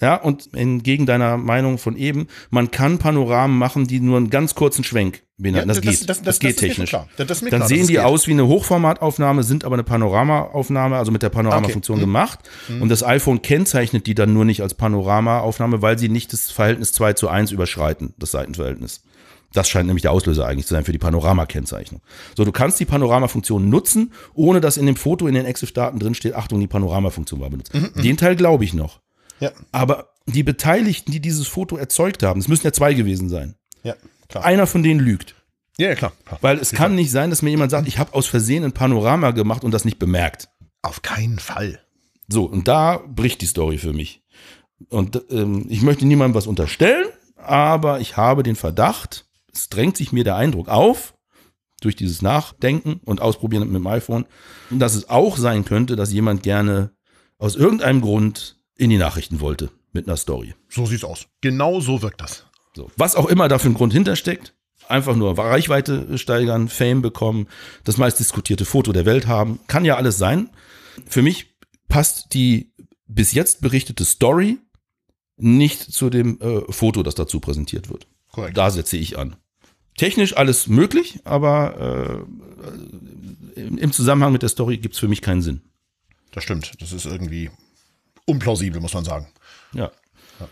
Ja, und entgegen deiner Meinung von eben, man kann Panoramen machen, die nur einen ganz kurzen Schwenk beinhalten. Ja, das, das- geht. das- Das, geht technisch. klar. Das- Dann klar, sehen die geht. aus wie eine Hochformataufnahme, sind aber eine Panoramaaufnahme, also mit der Panoramafunktion Okay. Mhm. gemacht. Und das iPhone kennzeichnet die dann nur nicht als Panoramaaufnahme, weil sie nicht das Verhältnis 2 zu 1 überschreiten, das Seitenverhältnis. Das scheint nämlich der Auslöser eigentlich zu sein für die Panoramakennzeichnung. So, du kannst die Panoramafunktion nutzen, ohne dass in dem Foto in den EXIF-Daten drin steht, Achtung, die Panoramafunktion war benutzt. Mhm, Den Teil glaube ich noch. Ja, Aber die Beteiligten, die dieses Foto erzeugt haben, es müssen ja zwei gewesen sein. ja, klar. Einer von denen lügt. Ja, ja, klar. klar. Weil es kann nicht sein, dass mir jemand sagt, ich habe aus Versehen ein Panorama gemacht und das nicht bemerkt. Auf keinen Fall. So, und da bricht die Story für mich. Und ähm, ich möchte niemandem was unterstellen, aber ich habe den Verdacht, es drängt sich mir der Eindruck auf, durch dieses Nachdenken und Ausprobieren mit dem iPhone, dass es auch sein könnte, dass jemand gerne aus irgendeinem Grund in die Nachrichten wollte mit einer Story. So sieht's aus. Genau so wirkt das. So. Was auch immer da für ein Grund hintersteckt, einfach nur Reichweite steigern, Fame bekommen, das meist diskutierte Foto der Welt haben, kann ja alles sein. Für mich passt die bis jetzt berichtete Story nicht zu dem äh, Foto, das dazu präsentiert wird. Korrekt. Da setze ich an. Technisch alles möglich, aber äh, im im Zusammenhang mit der Story gibt es für mich keinen Sinn. Das stimmt. Das ist irgendwie unplausibel, muss man sagen. Ja.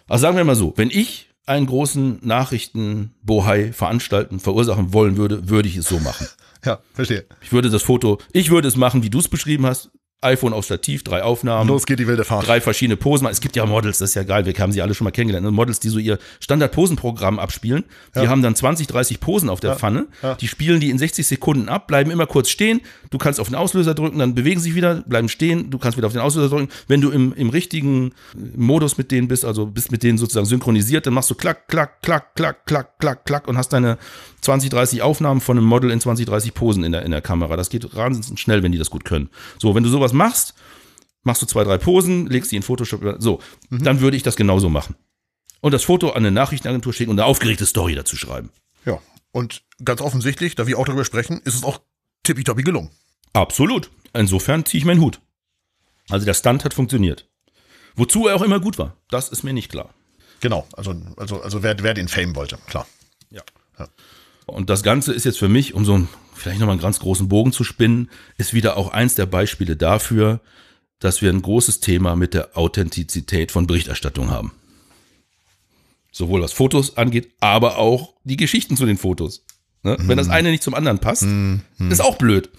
Also sagen wir mal so, wenn ich einen großen Nachrichtenbohai veranstalten, verursachen wollen würde, würde ich es so machen. [LAUGHS] Ja, verstehe. Ich würde das Foto, ich würde es machen, wie du es beschrieben hast. iPhone auf Stativ, drei Aufnahmen, Los geht die wilde Fahrt. drei verschiedene Posen. Es gibt ja Models, das ist ja geil, wir haben sie alle schon mal kennengelernt. ne? Models, die so ihr Standard-Posenprogramm abspielen. Die haben dann 20, 30 Posen auf der Pfanne. ja. Die spielen die in 60 Sekunden ab, bleiben immer kurz stehen. Du kannst auf den Auslöser drücken, dann bewegen sie sich wieder, bleiben stehen. Du kannst wieder auf den Auslöser drücken. Wenn du im, im richtigen Modus mit denen bist, also bist mit denen sozusagen synchronisiert, dann machst du klack, klack, klack, klack, klack, klack, klack und hast deine 20, 30 Aufnahmen von einem Model in 20, 30 Posen in der, in der Kamera. Das geht wahnsinnig schnell, wenn die das gut können. So, wenn du sowas machst, machst du zwei, drei Posen, legst die in Photoshop, so, dann würde ich das genauso machen. Und das Foto an eine Nachrichtenagentur schicken und eine aufgeregte Story dazu schreiben. Ja. Und ganz offensichtlich, da wir auch darüber sprechen, ist es auch tippitoppi gelungen. Absolut. Insofern ziehe ich meinen Hut. Also der Stunt hat funktioniert. Wozu er auch immer gut war, das ist mir nicht klar. Genau. Also, also, also wer, wer den Fame wollte, klar. Ja. Und das Ganze ist jetzt für mich, um so einen, vielleicht nochmal einen ganz großen Bogen zu spinnen, ist wieder auch eins der Beispiele dafür, dass wir ein großes Thema mit der Authentizität von Berichterstattung haben. Sowohl was Fotos angeht, aber auch die Geschichten zu den Fotos. Ne? Wenn das eine nicht zum anderen passt, ist auch blöd.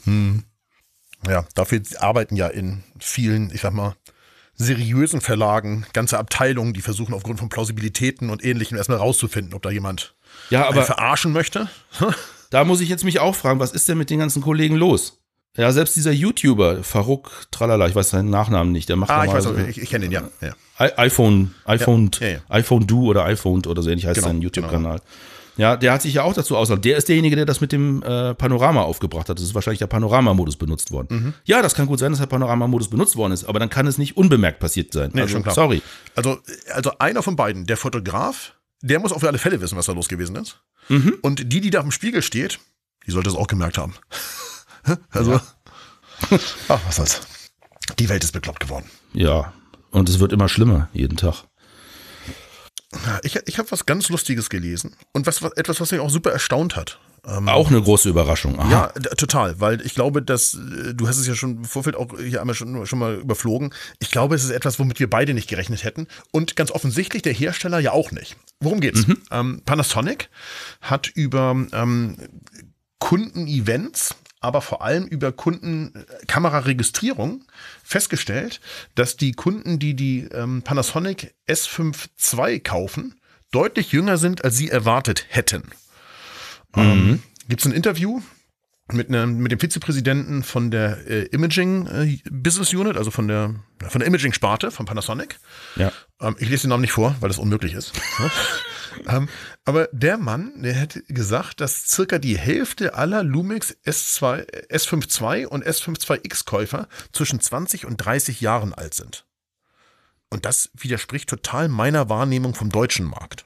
Ja, dafür arbeiten ja in vielen, ich sag mal, seriösen Verlagen ganze Abteilungen, die versuchen aufgrund von Plausibilitäten und Ähnlichem erstmal rauszufinden, ob da jemand Ja, aber verarschen möchte. Da muss ich jetzt mich auch fragen, was ist denn mit den ganzen Kollegen los? Ja, selbst dieser YouTuber, Faruk Tralala, ich weiß seinen Nachnamen nicht, der macht Ah, ich weiß, auch, ich, ich kenne ihn, ja. ja. IPhone, iPhone, Ja, ja, iPhone Do oder iPhone oder so ähnlich heißt Genau, sein YouTube-Kanal. Ja, der hat sich ja auch dazu ausgedacht. Der ist derjenige, der das mit dem äh, Panorama aufgebracht hat. Das ist wahrscheinlich der Panorama-Modus benutzt worden. Mhm. Ja, das kann gut sein, dass der Panorama-Modus benutzt worden ist, aber dann kann es nicht unbemerkt passiert sein. Nee, also, schon klar. sorry. Also, also einer von beiden, der Fotograf, der muss auf alle Fälle wissen, was da los gewesen ist. Mhm. Und die, die da im Spiegel steht, die sollte es auch gemerkt haben. [LAUGHS] also, ach, was soll's. Die Welt ist bekloppt geworden. Ja, und es wird immer schlimmer, jeden Tag. Ich, ich habe was ganz Lustiges gelesen und was, was etwas, was mich auch super erstaunt hat. Ähm, Auch eine große Überraschung. Aha. Ja, total, weil ich glaube, dass äh, du hast es ja schon im Vorfeld auch hier einmal schon, schon mal überflogen. Ich glaube, es ist etwas, womit wir beide nicht gerechnet hätten und ganz offensichtlich der Hersteller ja auch nicht. Worum geht's? Ähm, Panasonic hat über ähm, Kundenevents, aber vor allem über Kundenkameraregistrierung festgestellt, dass die Kunden, die die ähm, Panasonic S5 II kaufen, deutlich jünger sind, als sie erwartet hätten. Ähm, Gibt es ein Interview mit, einem, mit dem Vizepräsidenten von der äh, Imaging äh, Business Unit, also von der, von der Imaging-Sparte von Panasonic. Ja. Ähm, ich lese den Namen nicht vor, weil das unmöglich ist. [LAUGHS] ähm, aber der Mann, der hätte gesagt, dass circa die Hälfte aller Lumix S2, S5 II und S5 II X-Käufer zwischen 20 und 30 Jahren alt sind. Und das widerspricht total meiner Wahrnehmung vom deutschen Markt.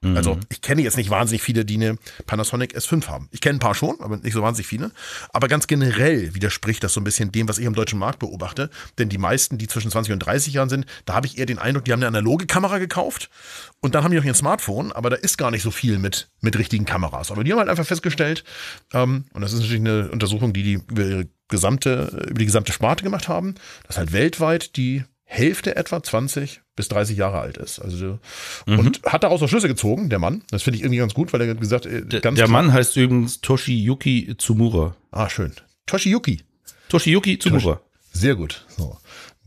Also ich kenne jetzt nicht wahnsinnig viele, die eine Panasonic S5 haben. Ich kenne ein paar schon, aber nicht so wahnsinnig viele. Aber ganz generell widerspricht das so ein bisschen dem, was ich am deutschen Markt beobachte. Denn die meisten, die zwischen 20 und 30 Jahren sind, da habe ich eher den Eindruck, die haben eine analoge Kamera gekauft und dann haben die noch ihr Smartphone, aber da ist gar nicht so viel mit, mit richtigen Kameras. Aber die haben halt einfach festgestellt, ähm, und das ist natürlich eine Untersuchung, die die über gesamte, über die gesamte Sparte gemacht haben, dass halt weltweit die Hälfte etwa 20 bis 30 Jahre alt ist. Also und hat daraus auch Schlüsse gezogen, der Mann. Das finde ich irgendwie ganz gut, weil er hat gesagt, äh, Der, ganz der Mann heißt übrigens Toshiyuki Tsumura. Ah, schön. Toshiyuki. Toshiyuki Tsumura. Sehr gut. So.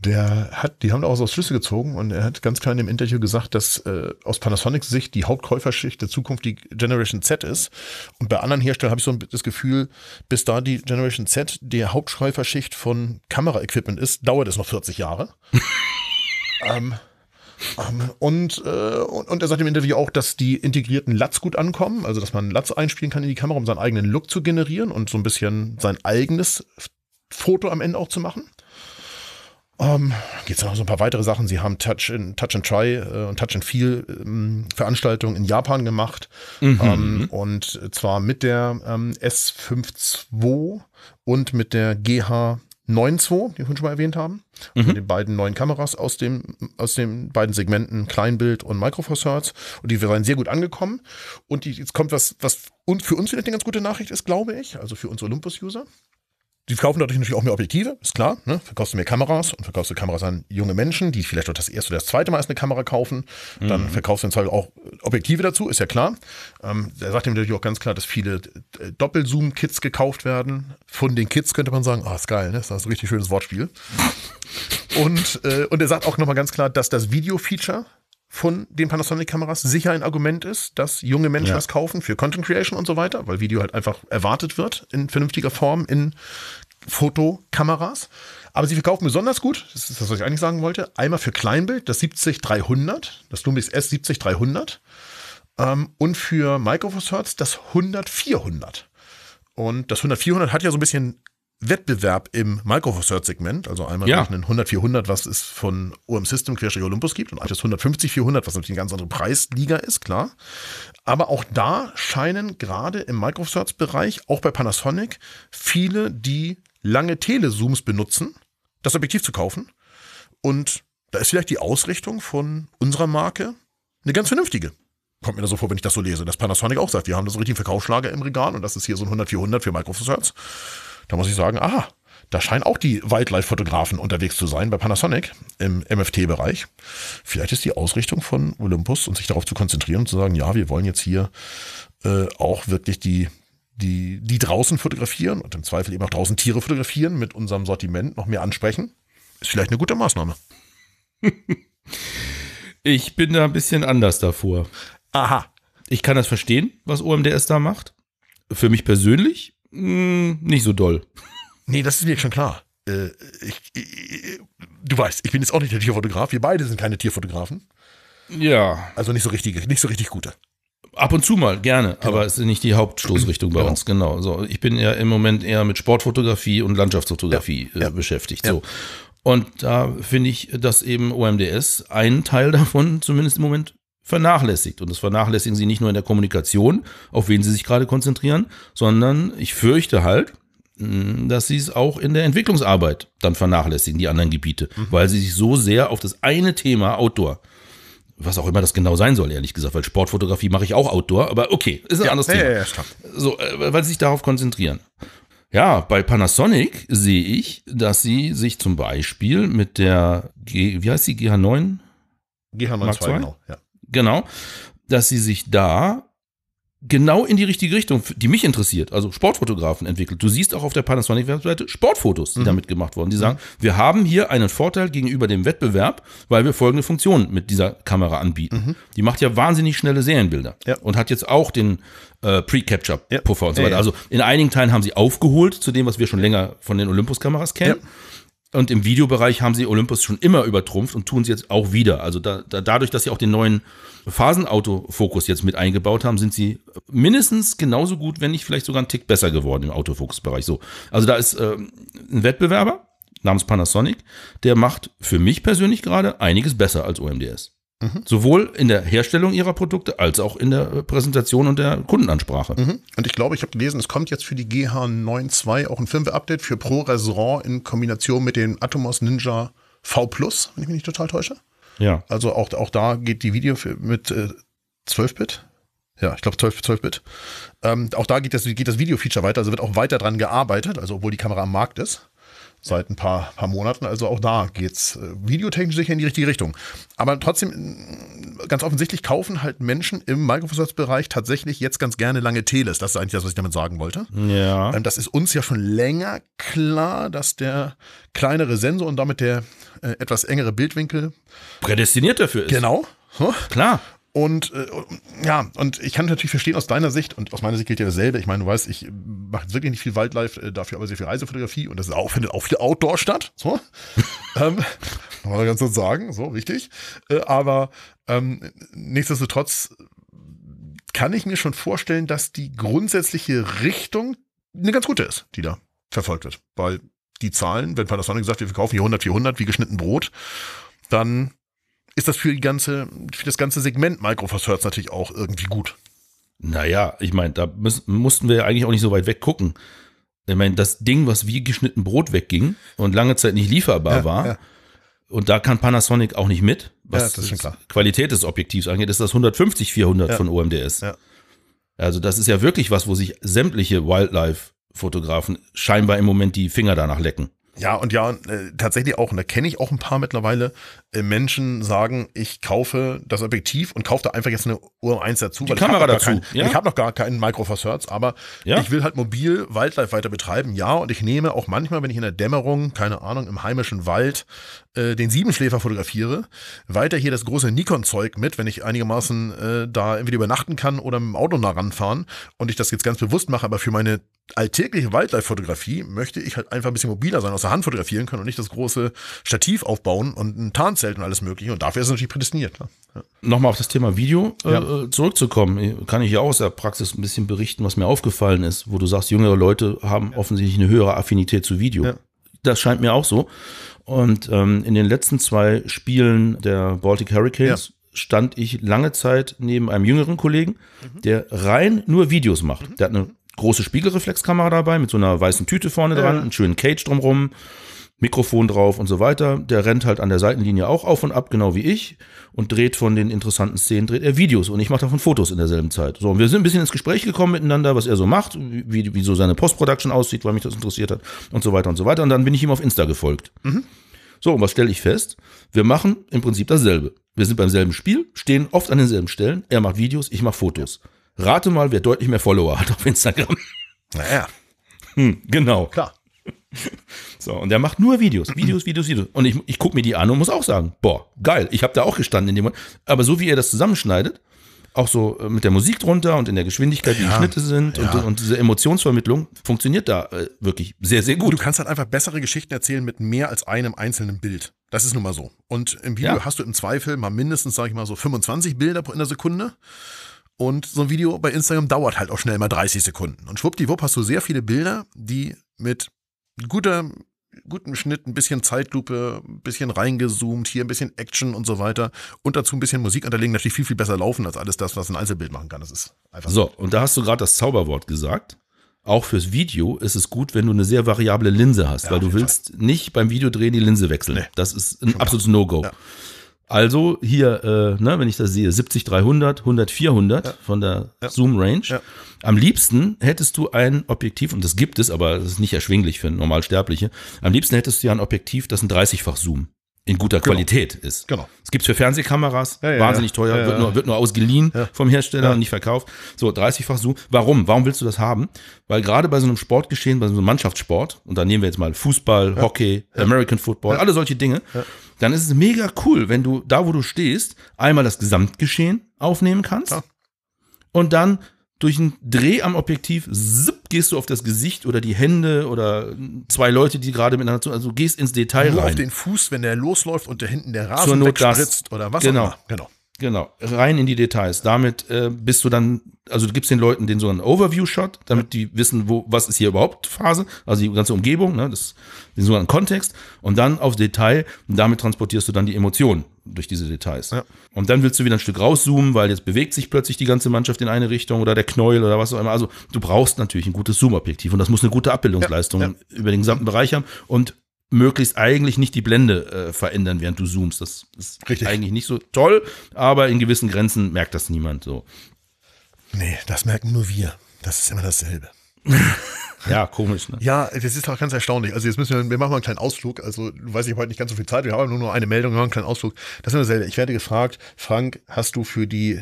Der hat, die haben auch Schlüsse gezogen und er hat ganz klar in dem Interview gesagt, dass äh, aus Panasonics Sicht die Hauptkäuferschicht der Zukunft die Generation Z ist. Und bei anderen Herstellern habe ich so das Gefühl, bis da die Generation Z die Hauptkäuferschicht von Kameraequipment ist, dauert es noch 40 Jahre. [LAUGHS] ähm, ähm, und, äh, und, und er sagt im Interview auch, dass die integrierten LUTs gut ankommen, also dass man LUTs einspielen kann in die Kamera, um seinen eigenen Look zu generieren und so ein bisschen sein eigenes Foto am Ende auch zu machen. Ähm, Geht es noch so ein paar weitere Sachen. Sie haben Touch, in, Touch and Try äh, und Touch and Feel ähm, Veranstaltungen in Japan gemacht. Ähm, und zwar mit der ähm, S5 II und mit der GH 9.2, die wir schon mal erwähnt haben. Mit den beiden neuen Kameras aus dem, aus den beiden Segmenten Kleinbild und Micro Four Thirds. Und die waren sehr gut angekommen. Und die, jetzt kommt was, was und für uns vielleicht eine ganz gute Nachricht ist, glaube ich, also für unsere Olympus-User. Die verkaufen dadurch natürlich auch mehr Objektive, ist klar. Ne? Verkaufst du mehr Kameras und verkaufst du Kameras an junge Menschen, die vielleicht auch das erste oder das zweite Mal erst eine Kamera kaufen. Dann verkaufst du im Zweifel auch Objektive dazu, ist ja klar. Ähm, er sagt ihm natürlich auch ganz klar, dass viele äh, Doppelzoom-Kits gekauft werden. Von den Kits könnte man sagen, ah, ist geil, ne? Das ist ein richtig schönes Wortspiel. Und, äh, und er sagt auch nochmal ganz klar, dass das Video-Feature von den Panasonic-Kameras sicher ein Argument ist, dass junge Menschen Ja. das kaufen für Content Creation und so weiter, weil Video halt einfach erwartet wird in vernünftiger Form in Fotokameras. Aber sie verkaufen besonders gut, das ist das, was ich eigentlich sagen wollte, einmal für Kleinbild das 70-300, das Lumix S 70-300 ähm, und für Micro Four Thirds das 100-400. Und das 100-400 hat ja so ein bisschen Wettbewerb im Micro-Segment, also einmal Ja. durch einen 100-400, was es von OM System Querstrich Olympus gibt und das 150-400, was natürlich eine ganz andere Preisliga ist, klar. Aber auch da scheinen gerade im Micro-Bereich, auch bei Panasonic, viele, die lange Telezooms benutzen, das Objektiv zu kaufen. Und da ist vielleicht die Ausrichtung von unserer Marke eine ganz vernünftige. Kommt mir da so vor, wenn ich das so lese, dass Panasonic auch sagt, wir haben da so einen richtigen Verkaufsschlager im Regal und das ist hier so ein 100-400 für Micro da muss ich sagen, aha, da scheinen auch die Wildlife-Fotografen unterwegs zu sein bei Panasonic im MFT-Bereich. Vielleicht ist die Ausrichtung von Olympus und sich darauf zu konzentrieren und zu sagen, ja, wir wollen jetzt hier äh, auch wirklich die, die, die draußen fotografieren und im Zweifel eben auch draußen Tiere fotografieren, mit unserem Sortiment noch mehr ansprechen. Ist vielleicht eine gute Maßnahme. [LAUGHS] Ich bin da ein bisschen anders davor. Aha. Ich kann das verstehen, was OMDS da macht. Für mich persönlich mh, nicht so doll. Nee, das ist mir schon klar. Äh, ich, ich, du weißt, ich bin jetzt auch nicht der Tierfotograf. Wir beide sind keine Tierfotografen. Ja, Also nicht so richtige, nicht so richtig gute. ab und zu mal gerne, aber es ist nicht die Hauptstoßrichtung bei Genau. uns. Genau. So, ich bin ja im Moment eher mit Sportfotografie und Landschaftsfotografie Ja, ja. Äh, beschäftigt. Ja. So. Und da finde ich, dass eben OMDS einen Teil davon zumindest im Moment vernachlässigt. Und das vernachlässigen sie nicht nur in der Kommunikation, auf wen sie sich gerade konzentrieren, sondern ich fürchte halt, mh, dass sie es auch in der Entwicklungsarbeit dann vernachlässigen, die anderen Gebiete, Mhm. weil sie sich so sehr auf das eine Thema Outdoor, was auch immer das genau sein soll, ehrlich gesagt, weil Sportfotografie mache ich auch Outdoor, aber okay, ist ein anderes ja, Thema. ja, ja. So, äh, weil sie sich darauf konzentrieren. Ja, bei Panasonic sehe ich, dass sie sich zum Beispiel mit der, G, wie heißt die, GH9? GH92, Mark II? genau. Ja. Genau, dass sie sich da genau in die richtige Richtung, die mich interessiert, also Sportfotografen entwickelt. Du siehst auch auf der Panasonic-Webseite Sportfotos, die damit gemacht wurden. Die sagen, wir haben hier einen Vorteil gegenüber dem Wettbewerb, weil wir folgende Funktionen mit dieser Kamera anbieten. Die macht ja wahnsinnig schnelle Serienbilder Ja. und hat jetzt auch den äh, Pre-Capture-Puffer und so Ja, weiter. ja. Also in einigen Teilen haben sie aufgeholt zu dem, was wir schon länger von den Olympus-Kameras kennen. Und im Videobereich haben sie Olympus schon immer übertrumpft und tun es jetzt auch wieder. Also da, da, dadurch, dass sie auch den neuen Phasenautofokus jetzt mit eingebaut haben, sind sie mindestens genauso gut, wenn nicht vielleicht sogar einen Tick besser geworden im Autofokusbereich. So, also da ist äh, ein Wettbewerber namens Panasonic, der macht für mich persönlich gerade einiges besser als OMDS. Sowohl in der Herstellung ihrer Produkte als auch in der äh, Präsentation und der Kundenansprache. Mhm. Und ich glaube, ich habe gelesen, es kommt jetzt für die GH92 auch ein Firmware-Update für Pro Restaurant in Kombination mit dem Atomos Ninja V Plus, wenn ich mich nicht total täusche. Ja. Also auch, auch da geht die Video mit äh, 12-Bit. Ja, ich glaube 12, 12-Bit. Ähm, auch da geht das, geht das Video-Feature weiter, also wird auch weiter dran gearbeitet, also obwohl die Kamera am Markt ist. Seit ein paar, paar Monaten. Also auch da geht's äh, videotechnisch sicher in die richtige Richtung. Aber trotzdem, mh, ganz offensichtlich kaufen halt Menschen im Microsoft-Bereich tatsächlich jetzt ganz gerne lange Teles. Das ist eigentlich das, was ich damit sagen wollte. Ja. Ähm, Das ist uns ja schon länger klar, dass der kleinere Sensor und damit der äh, etwas engere Bildwinkel Prädestiniert dafür ist. Genau. So. Klar. Und äh, ja, und ich kann natürlich verstehen aus deiner Sicht, und aus meiner Sicht gilt ja dasselbe. Ich meine, du weißt, ich mache jetzt wirklich nicht viel Wildlife, äh, dafür aber sehr viel Reisefotografie und das ist auch, findet auch viel Outdoor statt. So. [LAUGHS] ähm, man ganz so sagen, so wichtig. Äh, aber ähm, nichtsdestotrotz kann ich mir schon vorstellen, dass die grundsätzliche Richtung eine ganz gute ist, die da verfolgt wird. Weil die Zahlen, wenn Panasonic sagt, wir verkaufen hier 100, 400 wie geschnitten Brot, dann ist das für die ganze, für das ganze Segment Micro Four Thirds natürlich auch irgendwie gut. Naja, ich meine, da müssen, mussten wir ja eigentlich auch nicht so weit weg gucken. Ich meine, das Ding, was wie geschnitten Brot wegging und lange Zeit nicht lieferbar Ja, war, ja. und da kann Panasonic auch nicht mit, was Ja, klar. Qualität des Objektivs angeht, ist das 150-400 Ja. von OMDS. Also das ist ja wirklich was, wo sich sämtliche Wildlife-Fotografen scheinbar im Moment die Finger danach lecken. Ja, und ja, äh, tatsächlich auch, und da kenne ich auch ein paar mittlerweile, äh, Menschen sagen, ich kaufe das Objektiv und kaufe da einfach jetzt eine Uhr 1 dazu. Die Kamera dazu, Kein, ja. Ich habe noch gar keinen Micro Four Thirds, aber Ja. ich will halt mobil Wildlife weiter betreiben, ja, und ich nehme auch manchmal, wenn ich in der Dämmerung, keine Ahnung, im heimischen Wald äh, den Siebenschläfer fotografiere, weiter hier das große Nikon-Zeug mit, wenn ich einigermaßen äh, da entweder übernachten kann oder mit dem Auto nah ranfahren und ich das jetzt ganz bewusst mache, aber für meine alltägliche Wildlife-Fotografie möchte ich halt einfach ein bisschen mobiler sein, aus der Hand fotografieren können und nicht das große Stativ aufbauen und ein Tarnzelt und alles mögliche. Und dafür ist es natürlich prädestiniert. Ne? Ja. Nochmal auf das Thema Video äh, Ja. zurückzukommen, kann ich ja auch aus der Praxis ein bisschen berichten, was mir aufgefallen ist, wo du sagst, jüngere Leute haben offensichtlich eine höhere Affinität zu Video. Ja. Das scheint mir auch so. Und ähm, in den letzten zwei Spielen der Baltic Hurricanes stand ich lange Zeit neben einem jüngeren Kollegen, der rein nur Videos macht. Der hat eine große Spiegelreflexkamera dabei mit so einer weißen Tüte vorne dran, einen schönen Cage drumrum, Mikrofon drauf und so weiter. Der rennt halt an der Seitenlinie auch auf und ab, genau wie ich, und dreht von den interessanten Szenen, dreht er Videos und ich mache davon Fotos in derselben Zeit. So, und wir sind ein bisschen ins Gespräch gekommen miteinander, was er so macht, wie, wie so seine Post-Production aussieht, weil mich das interessiert hat und so weiter und so weiter. Und dann bin ich ihm auf Insta gefolgt. So, und was stelle ich fest? Wir machen im Prinzip dasselbe. Wir sind beim selben Spiel, stehen oft an denselben Stellen. Er macht Videos, ich mache Fotos. Rate mal, wer deutlich mehr Follower hat auf Instagram. Naja, Hm, genau. klar. So, und der macht nur Videos, Videos, Videos, Videos. Und ich, ich gucke mir die an und muss auch sagen, boah, geil, ich habe da auch gestanden in dem Moment. Aber so wie er das zusammenschneidet, auch so äh, mit der Musik drunter und in der Geschwindigkeit, wie die Ja, Schnitte sind ja. und, und diese Emotionsvermittlung, funktioniert da äh, wirklich sehr, sehr Du gut. kannst halt einfach bessere Geschichten erzählen mit mehr als einem einzelnen Bild. Das ist nun mal so. Und im Video Ja. hast du im Zweifel mal mindestens, sag ich mal, so 25 Bilder in der Sekunde. Und so ein Video bei Instagram dauert halt auch schnell mal 30 Sekunden. Und schwuppdiwupp hast du sehr viele Bilder, die mit guter, gutem Schnitt, ein bisschen Zeitlupe, ein bisschen reingezoomt, hier ein bisschen Action und so weiter und dazu ein bisschen Musik unterlegen, natürlich viel, viel besser laufen als alles das, was ein Einzelbild machen kann. Das ist einfach So, und da hast du gerade das Zauberwort gesagt. Auch fürs Video ist es gut, wenn du eine sehr variable Linse hast, Ja, weil du willst nicht beim Videodrehen die Linse wechseln. Nee. Das ist ein absolutes No-Go. Ja. Also hier, äh, ne, wenn ich das sehe, 70 300, 100 400 von der Ja. Zoom Range. Ja. Am liebsten hättest du ein Objektiv, und das gibt es, aber das ist nicht erschwinglich für Normalsterbliche. Am liebsten hättest du ja ein Objektiv, das ein 30-fach Zoom in guter Qualität ist. Genau. Es gibt's für Fernsehkameras, Ja, ja, wahnsinnig ja. teuer, wird, nur, wird nur ausgeliehen vom Hersteller und nicht verkauft. So, 30-fach Zoom. Warum? Warum willst du das haben? Weil gerade bei so einem Sportgeschehen, bei so einem Mannschaftssport, und da nehmen wir jetzt mal Fußball, Hockey, American Football, alle solche Dinge, dann ist es mega cool, wenn du da, wo du stehst, einmal das Gesamtgeschehen aufnehmen kannst und dann durch einen Dreh am Objektiv, zipp, gehst du auf das Gesicht oder die Hände oder zwei Leute, die gerade miteinander zu, also gehst ins Detail Nur auf rein. den Fuß, wenn der losläuft und der hinten der Zur Rasen das. wegspritzt oder was Genau. auch immer. Genau. Genau, rein in die Details. Damit äh, bist du dann, also du gibst den Leuten den so einen Overview-Shot, damit die wissen, wo, was ist hier überhaupt Phase, also die ganze Umgebung, ne, das, den sogenannten Kontext, und dann auf Detail, und damit transportierst du dann die Emotionen durch diese Details. Ja. Und dann willst du wieder ein Stück rauszoomen, weil jetzt bewegt sich plötzlich die ganze Mannschaft in eine Richtung oder der Knäuel oder was auch immer. Also du brauchst natürlich ein gutes Zoom-Objektiv und das muss eine gute Abbildungsleistung Ja, über den gesamten Bereich haben und möglichst eigentlich nicht die Blende äh, verändern, während du zoomst. Das ist Richtig. eigentlich nicht so toll, aber in gewissen Grenzen merkt das niemand so. Nee, das merken nur wir. Das ist immer dasselbe. [LAUGHS] Ja, komisch, ne? Ja, das ist auch ganz erstaunlich. Also jetzt müssen wir, wir machen mal einen kleinen Ausflug. Also du weißt, ich habe heute nicht ganz so viel Zeit. Wir haben nur noch eine Meldung, wir machen einen kleinen Ausflug. Das ist immer dasselbe. Ich werde gefragt, Frank, hast du für die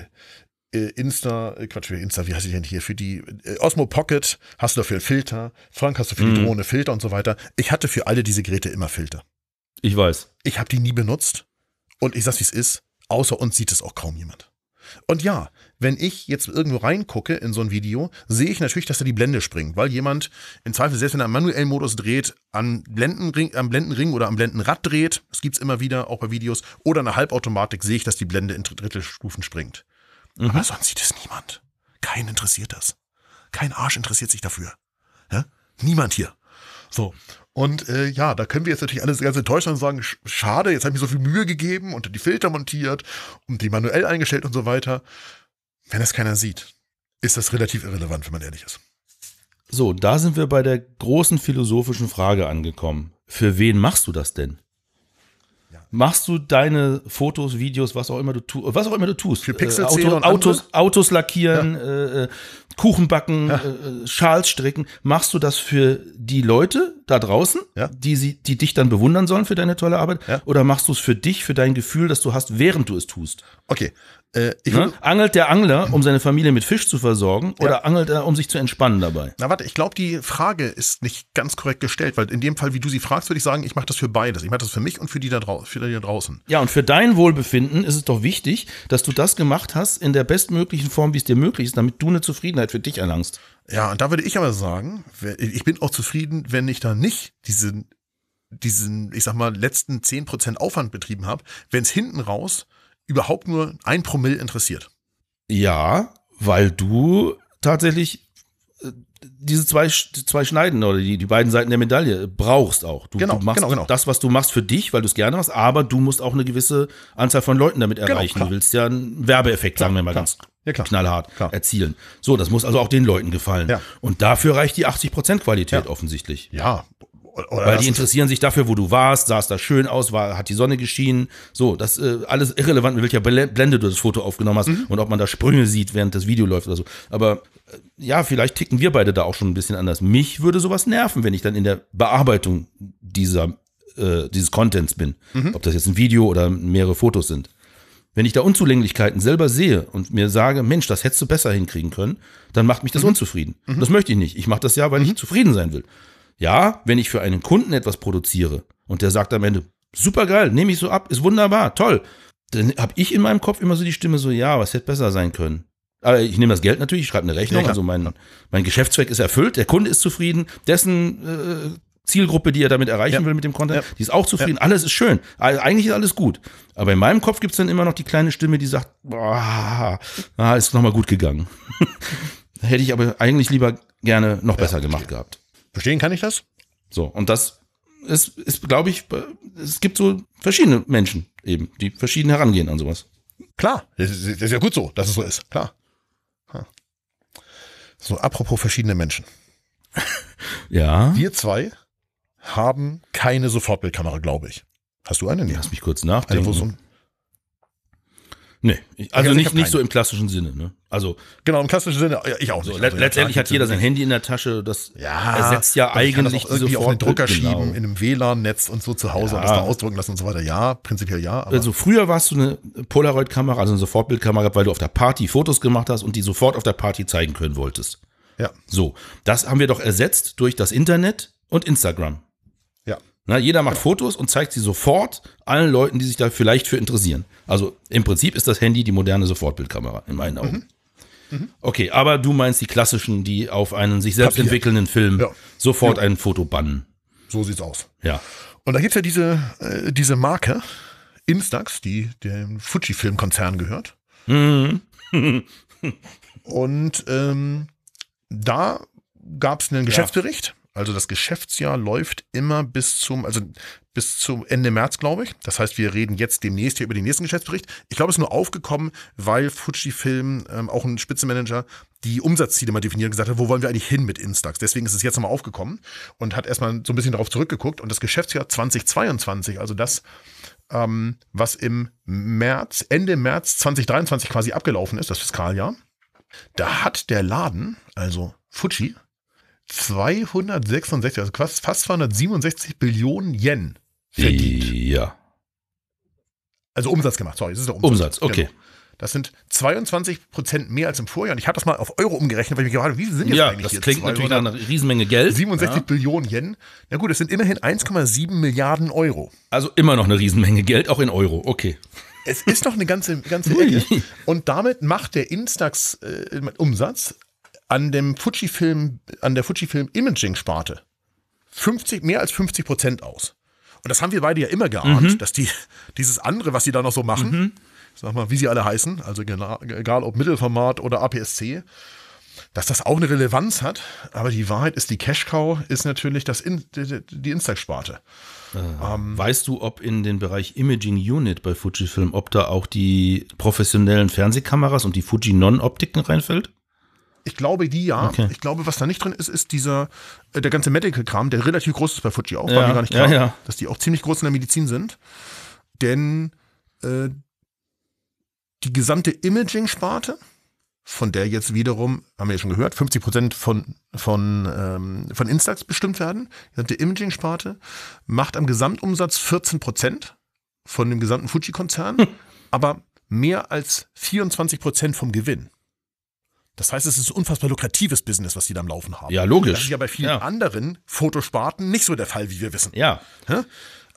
äh, Insta, äh, Quatsch, für Insta, wie heißt die denn hier? Für die äh, Osmo Pocket hast du dafür einen Filter. Frank, hast du für die Mhm. Drohne Filter und so weiter. Ich hatte für alle diese Geräte immer Filter. Ich weiß. Ich habe die nie benutzt. Und ich sag's, wie es ist. Außer uns sieht es auch kaum jemand. Und ja, wenn ich jetzt irgendwo reingucke in so ein Video, sehe ich natürlich, dass da die Blende springt, weil jemand im Zweifel, selbst wenn er im manuellen Modus dreht, am Blendenring, am Blendenring oder am Blendenrad dreht, das gibt's immer wieder, auch bei Videos, oder eine Halbautomatik sehe ich, dass die Blende in Drittelstufen springt. Aber sonst sieht es niemand. Keinen interessiert das. Kein Arsch interessiert sich dafür. Ja? Niemand hier. So. Und äh, ja, da können wir jetzt natürlich alles ganz enttäuscht und sagen, sch- schade, jetzt habe ich mir so viel Mühe gegeben und die Filter montiert und die manuell eingestellt und so weiter. Wenn das keiner sieht, ist das relativ irrelevant, wenn man ehrlich ist. So, da sind wir bei der großen philosophischen Frage angekommen. Für wen machst du das denn? Machst du deine Fotos, Videos, was auch immer du tust, was auch immer du tust? Für Pixel äh, Auto, und Autos? Autos lackieren, äh, äh, Kuchen backen, äh, Schals stricken. Machst du das für die Leute da draußen, Ja. die, sie, die dich dann bewundern sollen für deine tolle Arbeit? Ja. Oder machst du es für dich, für dein Gefühl, das du hast, während du es tust? Okay. Äh, Ne? Angelt der Angler, um seine Familie mit Fisch zu versorgen, oder angelt er, um sich zu entspannen dabei? na warte, ich glaube, die Frage ist nicht ganz korrekt gestellt, weil in dem Fall, wie du sie fragst, würde ich sagen, ich mache das für beides. Ich mache das für mich und für die da, für die da draußen. Ja, und für dein Wohlbefinden ist es doch wichtig, dass du das gemacht hast in der bestmöglichen Form, wie es dir möglich ist, damit du eine Zufriedenheit für dich erlangst. Ja, und da würde ich aber sagen, ich bin auch zufrieden, wenn ich da nicht diesen, diesen, ich sag mal, letzten 10% Aufwand betrieben habe, wenn es hinten raus überhaupt nur ein Promille interessiert. Ja, weil du tatsächlich äh, diese zwei, zwei Schneiden oder die, die beiden Seiten der Medaille brauchst auch. Du, Genau, du machst genau, genau. das, was du machst für dich, weil du es gerne machst, aber du musst auch eine gewisse Anzahl von Leuten damit erreichen. klar. du willst ja einen Werbeeffekt, sagen wir mal klar. ganz Ja, klar. knallhart, Klar. erzielen. So, das muss also auch den Leuten gefallen. Ja. Und dafür reicht die 80% Qualität Ja. offensichtlich. Ja. Oder Weil die interessieren sich dafür, wo du warst, sah es da schön aus, war, hat die Sonne geschienen. So, das äh, alles irrelevant, mit welcher Blende du das Foto aufgenommen hast Mhm. und ob man da Sprünge sieht, während das Video läuft oder so. Aber äh, ja, vielleicht ticken wir beide da auch schon ein bisschen anders. Mich würde sowas nerven, wenn ich dann in der Bearbeitung dieser, äh, dieses Contents bin. Mhm. Ob das jetzt ein Video oder mehrere Fotos sind. Wenn ich da Unzulänglichkeiten selber sehe und mir sage, Mensch, das hättest du besser hinkriegen können, dann macht mich das unzufrieden. Das möchte ich nicht. Ich mache das ja, weil ich zufrieden sein will. Ja, wenn ich für einen Kunden etwas produziere und der sagt am Ende, super geil, nehme ich so ab, ist wunderbar, toll, dann habe ich in meinem Kopf immer so die Stimme so, ja, was hätte besser sein können. Aber ich nehme das Geld natürlich, ich schreibe eine Rechnung, Ja, also mein, mein Geschäftszweck ist erfüllt, der Kunde ist zufrieden, dessen äh, Zielgruppe, die er damit erreichen Ja. will mit dem Content, Ja. die ist auch zufrieden, alles ist schön. Also eigentlich ist alles gut. Aber in meinem Kopf gibt's dann immer noch die kleine Stimme, die sagt, boah, ah, ist nochmal gut gegangen. [LAUGHS] Hätte ich aber eigentlich lieber gerne noch besser gemacht gehabt. Verstehen kann ich das? So, und das ist, ist glaube ich, es gibt so verschiedene Menschen eben, die verschieden herangehen an sowas. Klar, das ist, das ist ja gut so, dass es so ist. Klar. Ha. So, apropos verschiedene Menschen. [LAUGHS] Ja. Wir zwei haben keine Sofortbildkamera, glaube ich. Hast du eine? Nee. Lass mich kurz Eine, nachdenken. wo so ein, nee, ich, also ich nicht, nicht so im klassischen Sinne. Ne? Also genau, im klassischen Sinne, ich auch so, nicht. le Also, letztendlich hat jeder sein Handy in der Tasche. Das Ja, ersetzt ja und kann eigentlich auch irgendwie auf den Drucker Sofortbild- schieben, genau. in einem WLAN-Netz und so zu Hause und Ja. das da ausdrucken lassen und so weiter. Ja, prinzipiell ja, Also früher warst du eine Polaroid-Kamera, also eine Sofortbildkamera, weil du auf der Party Fotos gemacht hast und die sofort auf der Party zeigen können wolltest. ja, So, das haben wir doch ersetzt durch das Internet und Instagram. ja. Na, jeder macht Fotos und zeigt sie sofort allen Leuten, die sich da vielleicht für interessieren. Also im Prinzip ist das Handy die moderne Sofortbildkamera, in meinen Augen. Okay, aber du meinst die klassischen, die auf einen sich selbst Papier. entwickelnden Film Ja. sofort ein Foto bannen. So sieht's aus. Ja. Und da gibt's ja diese, äh, diese Marke, Instax, die dem Fujifilm-Konzern gehört. Mhm. [LAUGHS] Und ähm, da gab's einen Geschäftsbericht. Also das Geschäftsjahr läuft immer bis zum, also bis zum Ende März, glaube ich. Das heißt, wir reden jetzt demnächst hier über den nächsten Geschäftsbericht. Ich glaube, es ist nur aufgekommen, weil Fujifilm, ähm, auch ein Spitzenmanager, die Umsatzziele mal definiert und gesagt hat, wo wollen wir eigentlich hin mit Instax? Deswegen ist es jetzt nochmal aufgekommen und hat erstmal so ein bisschen darauf zurückgeguckt. Und das Geschäftsjahr 2022, also das, ähm, was im März, Ende März 2023 quasi abgelaufen ist, das Fiskaljahr, da hat der Laden, also Fuji, 266, also fast, fast 267 Billionen Yen verdient. Ja. Also Umsatz gemacht, sorry, das ist der Umsatz. Umsatz, okay. Genau. Das sind 22 Prozent mehr als im Vorjahr. Und ich habe das mal auf Euro umgerechnet, weil ich mir gerade, wie viel sind jetzt Ja, eigentlich das hier? klingt natürlich nach einer Riesenmenge Geld. 67 Ja. Billionen Yen. Na gut, das sind immerhin 1,7 Milliarden Euro. Also immer noch eine Riesenmenge Geld, auch in Euro. Okay. Es ist noch eine ganze, ganze. Ecke. [LAUGHS] Und damit macht der Instax äh, Umsatz an dem Fujifilm, an der Fujifilm Imaging Sparte 50, mehr als 50 Prozent aus. Und das haben wir beide ja immer geahnt, dass die, dieses andere, was sie da noch so machen, sag mal, wie sie alle heißen, also egal ob Mittelformat oder APS-C, dass das auch eine Relevanz hat. Aber die Wahrheit ist, die Cash-Cow ist natürlich das In, die, die Instax-Sparte. Weißt du, ob in den Bereich Imaging Unit bei Fujifilm, ob da auch die professionellen Fernsehkameras und die Fuji Non-Optiken reinfällt? Ich glaube, die ja. Okay. Ich glaube, was da nicht drin ist, ist dieser, äh, der ganze Medical-Kram, der relativ groß ist bei Fuji auch. Ja, war mir gar nicht ja, klar, ja. dass die auch ziemlich groß in der Medizin sind. Denn äh, die gesamte Imaging-Sparte, von der jetzt wiederum, haben wir ja schon gehört, 50 Prozent von, von, ähm, von Instax bestimmt werden. Die gesamte Imaging-Sparte macht am Gesamtumsatz 14 Prozent von dem gesamten Fuji-Konzern, Hm. aber mehr als 24 Prozent vom Gewinn. Das heißt, es ist ein unfassbar lukratives Business, was die da am Laufen haben. Ja, logisch. Das ist ja bei vielen Ja. anderen Fotosparten nicht so der Fall, wie wir wissen. Ja?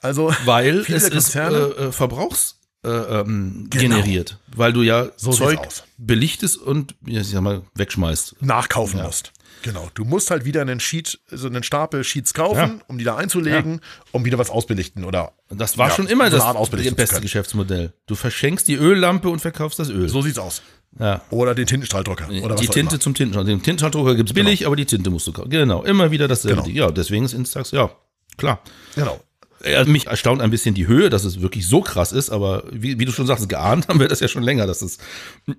Also, weil viele es der ist Konzerne, äh, äh, Verbrauchs äh, ähm, Genau. generiert, weil du ja So Zeug belichtest und ja, ich sag mal wegschmeißt. nachkaufen musst. Genau. Du musst halt wieder einen Sheet, so einen Stapel Sheets kaufen, Ja. um die da einzulegen, um wieder was ausbelichten oder. Das war Ja, schon immer das zu beste. Geschäftsmodell. Du verschenkst die Öllampe und verkaufst das Öl. So sieht's aus. Ja. Oder den Tintenstrahldrucker. Oder die Tinte zum Tintenstrahldrucker. Den Tintenstrahldrucker gibt's billig, aber die Tinte musst du kaufen. Genau, immer wieder dasselbe. Genau. Ja, deswegen ist Instax, ja, klar. Genau. Ja, mich erstaunt ein bisschen die Höhe, dass es wirklich so krass ist, aber wie, wie du schon sagst, geahnt haben wir das ja schon länger, dass es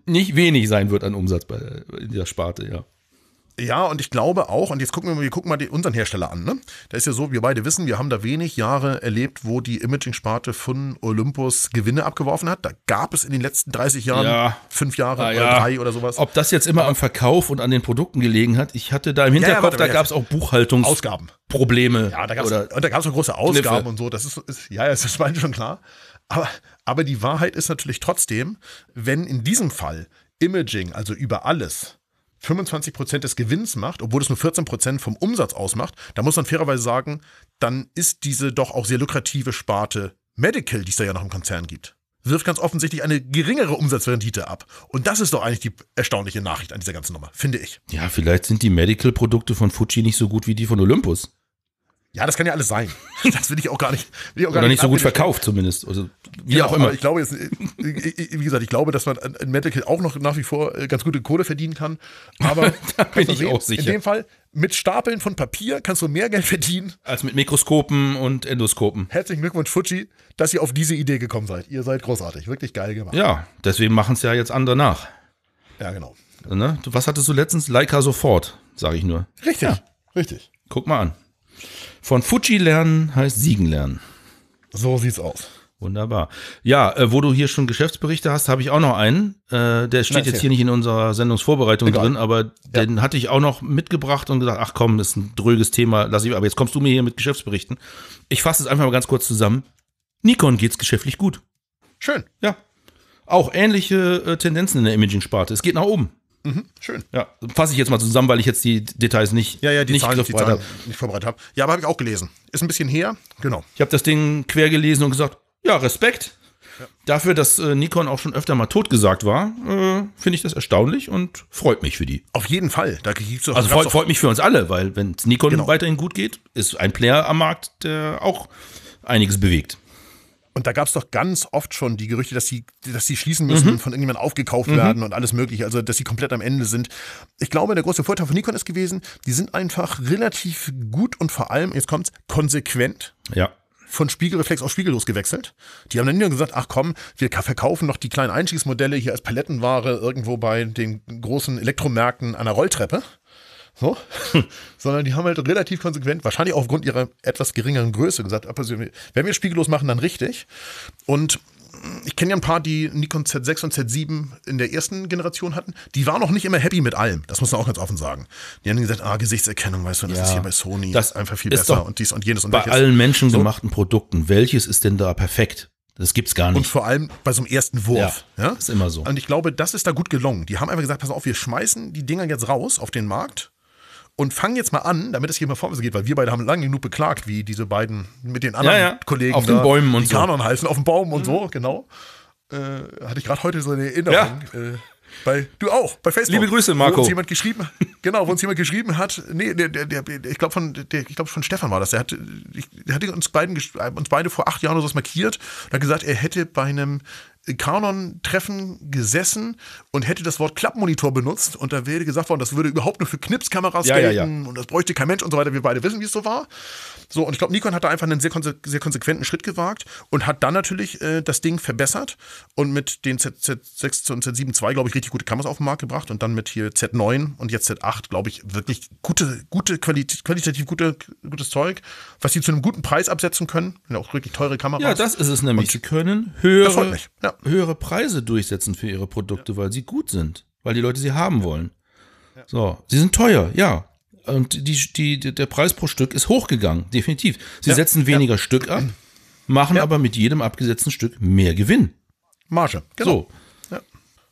nicht wenig sein wird an Umsatz bei, in der Sparte, ja. Ja, und ich glaube auch, und jetzt gucken wir mal, wir gucken mal unseren Hersteller an. Ne? Da ist ja so, wir beide wissen, wir haben da wenig Jahre erlebt, wo die Imaging-Sparte von Olympus Gewinne abgeworfen hat. Da gab es in den letzten 30 Jahren Ja. fünf Jahre Ah, oder ja. drei oder sowas. Ob das jetzt immer am Verkauf und an den Produkten gelegen hat, ich hatte da im ja, Hinterkopf, warte mal, da gab es auch Buchhaltungsprobleme. Ja, da gab's, oder und da gab es auch große Ausgaben Kniffe. und so. Das ist, ist ja, das ist [LAUGHS] schon klar. Aber, aber die Wahrheit ist natürlich trotzdem, wenn in diesem Fall Imaging, also über alles, 25 Prozent des Gewinns macht, obwohl es nur 14 Prozent vom Umsatz ausmacht, da muss man fairerweise sagen, dann ist diese doch auch sehr lukrative Sparte Medical, die es da ja noch im Konzern gibt, wirft ganz offensichtlich eine geringere Umsatzrendite ab. Und das ist doch eigentlich die erstaunliche Nachricht an dieser ganzen Nummer, finde ich. Ja, vielleicht sind die Medical-Produkte von Fuji nicht so gut wie die von Olympus. Ja, das kann ja alles sein. [LAUGHS] Das will ich auch gar nicht. Will auch gar Oder nicht so gut verkauft zumindest. Also, wie Genau, auch immer. Ich glaube jetzt, wie gesagt, ich glaube, dass man in Medical auch noch nach wie vor äh, ganz gute Kohle verdienen kann. Aber [LAUGHS] Da bin ich auch sicher. In dem Fall mit Stapeln von Papier kannst du mehr Geld verdienen. Als mit Mikroskopen und Endoskopen. Herzlichen Glückwunsch, Fuji, dass ihr auf diese Idee gekommen seid. Ihr seid großartig, wirklich geil gemacht. Ja, deswegen machen es ja jetzt andere nach. Ja, genau. Ne? Was hattest du letztens? Leica sofort, sage ich nur. Richtig, richtig. Guck mal an. Von Fuji lernen heißt siegen lernen. So sieht's aus. Wunderbar. Ja, äh, wo du hier schon Geschäftsberichte hast, habe ich auch noch einen. Äh, der steht erzähl. jetzt hier nicht in unserer Sendungsvorbereitung Egal. drin, aber den hatte ich auch noch mitgebracht und gesagt, ach komm, das ist ein dröges Thema, lass ich, aber jetzt kommst du mir hier mit Geschäftsberichten. Ich fasse es einfach mal ganz kurz zusammen. Nikon geht's geschäftlich gut. Schön. Ja. Auch ähnliche äh, Tendenzen in der Imaging-Sparte. Es geht nach oben. Mhm, schön. Ja, fasse ich jetzt mal zusammen, weil ich jetzt die Details nicht, Ja, ja, die nicht Zahlen, die Zahlen nicht vorbereitet habe. Ja, aber habe ich auch gelesen. Ist ein bisschen her. Genau. Ich habe das Ding quer gelesen und gesagt, ja, Respekt. Dafür, dass äh, Nikon auch schon öfter mal totgesagt war, äh, finde ich das erstaunlich und freut mich für die. Auf jeden Fall. Da gibt's doch, Also freut, freut mich für uns alle, weil wenn es Nikon Genau. weiterhin gut geht, ist ein Player am Markt, der auch einiges bewegt. Und da gab es doch ganz oft schon die Gerüchte, dass sie, dass sie schließen müssen Mhm. und von irgendjemandem aufgekauft werden und alles mögliche, also dass sie komplett am Ende sind. Ich glaube, der große Vorteil von Nikon ist gewesen, die sind einfach relativ gut und vor allem, jetzt kommt's, konsequent Ja. von Spiegelreflex auf Spiegellos gewechselt. Die haben dann nur gesagt, ach komm, wir ka- verkaufen noch die kleinen Einstiegsmodelle hier als Palettenware irgendwo bei den großen Elektromärkten an der Rolltreppe. So, [LAUGHS] sondern die haben halt relativ konsequent, wahrscheinlich auch aufgrund ihrer etwas geringeren Größe gesagt, also, wenn wir spiegellos machen, dann richtig. Und ich kenne ja ein paar, die Nikon Z6 und Z7 in der ersten Generation hatten. Die waren noch nicht immer happy mit allem. Das muss man auch ganz offen sagen. Die haben gesagt, ah, Gesichtserkennung, weißt du, das Ja. ist hier bei Sony Das ist einfach viel besser und dies und jenes und Bei welches. allen menschengemachten Produkten, welches ist denn da perfekt? Das gibt's gar Und nicht. vor allem bei so einem ersten Wurf. Ja, ist immer so. Und ich glaube, das ist da gut gelungen. Die haben einfach gesagt, pass auf, wir schmeißen die Dinger jetzt raus auf den Markt und fangen jetzt mal an, damit es hier mal vorwärts geht, weil wir beide haben lange genug beklagt, wie diese beiden mit den anderen Ja, ja. Kollegen Auf den Bäumen und die so. Mhm. Kanon heißen, auf den Baum und so, genau. Äh, hatte ich gerade heute so eine Erinnerung. Äh, bei, du auch, bei Facebook. Liebe Grüße, Marco. Wo uns jemand geschrieben, genau, wo uns jemand geschrieben hat, nee, der, der, der, ich glaube von, der, ich glaube von Stefan war das, der hat, ich, der hatte uns beiden, äh, uns beide vor acht Jahren oder so markiert und hat gesagt, er hätte bei einem Canon-Treffen gesessen und hätte das Wort Klappmonitor benutzt und da wäre gesagt worden, das würde überhaupt nur für Knipskameras Ja, ja, gelten und das bräuchte kein Mensch und so weiter. Wir beide wissen, wie es so war. So, und ich glaube, Nikon hat da einfach einen sehr, konse sehr konsequenten Schritt gewagt und hat dann natürlich äh, das Ding verbessert und mit den Z Z6 und Z7 II, glaube ich, richtig gute Kameras auf den Markt gebracht und dann mit hier Z9 und jetzt Z8, glaube ich, wirklich gute, gute Qualit qualitativ gute, gutes Zeug, was sie zu einem guten Preis absetzen können. Sind auch wirklich teure Kameras. Ja, das ist es nämlich. Sie können höhere, ja. höhere Preise durchsetzen für ihre Produkte, weil sie gut sind, weil die Leute sie haben wollen. So, sie sind teuer, ja. Und die, die, der Preis pro Stück ist hochgegangen, definitiv. Sie Ja, setzen weniger Stück ab, machen aber mit jedem abgesetzten Stück mehr Gewinn. Marge. Genau. So,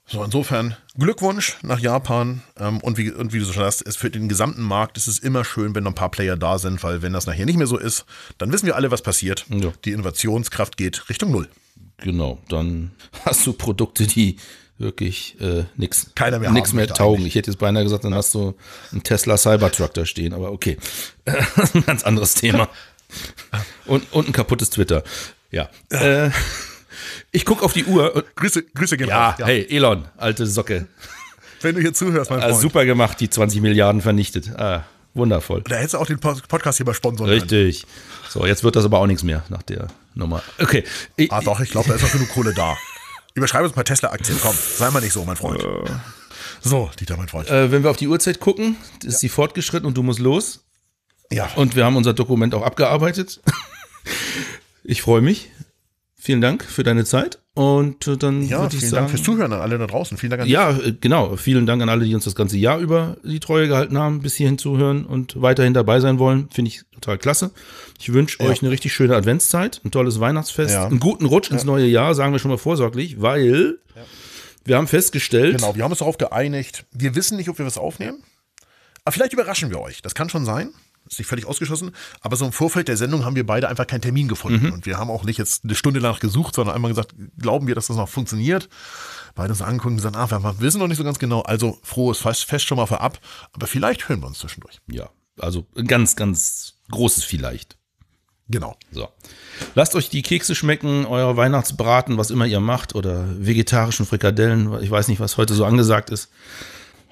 So, insofern Glückwunsch nach Japan. Ähm, und, wie, und wie du so schon sagst, es für den gesamten Markt ist es immer schön, wenn noch ein paar Player da sind, weil wenn das nachher nicht mehr so ist, dann wissen wir alle, was passiert. Ja. Die Innovationskraft geht Richtung Null. genau. Dann hast du Produkte, die wirklich äh, nix, Keiner mehr nix mehr taugen. eigentlich. Ich hätte jetzt beinahe gesagt, dann hast du einen Tesla Cybertruck da stehen, aber okay. [LAUGHS] Das ist ein ganz anderes Thema. [LAUGHS] Und, und ein kaputtes Twitter. Ja. Äh, ich gucke auf die Uhr. Grüße, Grüße gehen ja, raus. hey, Elon, alte Socke. Wenn du hier zuhörst, mein Ah, Freund. super gemacht, die 20 Milliarden vernichtet. Ah, wundervoll. Da hättest du auch den Pod- Podcast hier mal sponsern können. Richtig. So, jetzt wird das aber auch nichts mehr nach der Nummer. Okay. Ich, Ah, doch, ich glaube, da ist noch genug Kohle da. Überschreibe uns ein paar Tesla-Aktien. Komm, sei mal nicht so, mein Freund. So, Dieter, mein Freund. äh, wenn wir auf die Uhrzeit gucken, ist sie fortgeschritten und du musst los. ja. Und wir haben unser Dokument auch abgearbeitet. [LAUGHS] Ich freue mich. Vielen Dank für deine Zeit. Und äh, dann Ja, würde ich vielen sagen. Dank fürs Zuhören an alle da draußen. Vielen Dank an Ja, äh, genau. Vielen Dank an alle, die uns das ganze Jahr über die Treue gehalten haben, bis hierhin zuhören und weiterhin dabei sein wollen. Finde ich total klasse. Ich wünsche euch eine richtig schöne Adventszeit, ein tolles Weihnachtsfest, Ja. einen guten Rutsch ins neue Jahr, sagen wir schon mal vorsorglich, weil Wir haben festgestellt, Genau, wir haben uns darauf geeinigt. Wir wissen nicht, ob wir was aufnehmen. Aber vielleicht überraschen wir euch. Das kann schon sein. Ist nicht völlig ausgeschlossen. Aber so im Vorfeld der Sendung haben wir beide einfach keinen Termin gefunden. Und wir haben auch nicht jetzt eine Stunde danach gesucht, sondern einmal gesagt, glauben wir, dass das noch funktioniert. Beide uns angeguckt und gesagt, ah, wir wissen noch nicht so ganz genau. Also frohes Fest, Fest schon mal vorab. Aber vielleicht hören wir uns zwischendurch. ja, also ein ganz, ganz großes vielleicht. Genau. So. Lasst euch die Kekse schmecken, euer Weihnachtsbraten, was immer ihr macht, oder vegetarischen Frikadellen, ich weiß nicht, was heute so angesagt ist.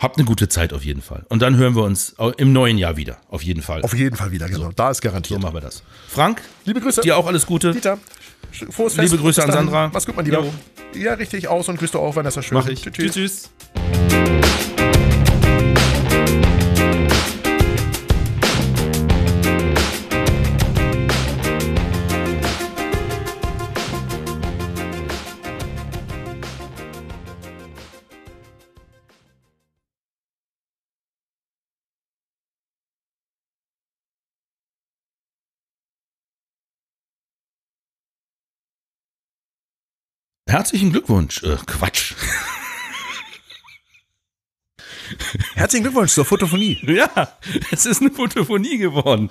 Habt eine gute Zeit auf jeden Fall. Und dann hören wir uns im neuen Jahr wieder, auf jeden Fall. Auf jeden Fall wieder, genau. Da ist so garantiert. machen wir das. Frank, Liebe Grüße. dir auch alles Gute. Dieter. Frohes Liebe Fest. Grüße Bis an. Sandra. Mach's gut, mein Lieber. Jo. Ja, richtig. Aus und grüß du auch, Vanessa. Schön. Mach ich. Tschüss. tschüss. tschüss. Herzlichen Glückwunsch. Äh, Quatsch. Herzlichen Glückwunsch zur Fotophonie. Ja, es ist eine Fotophonie geworden.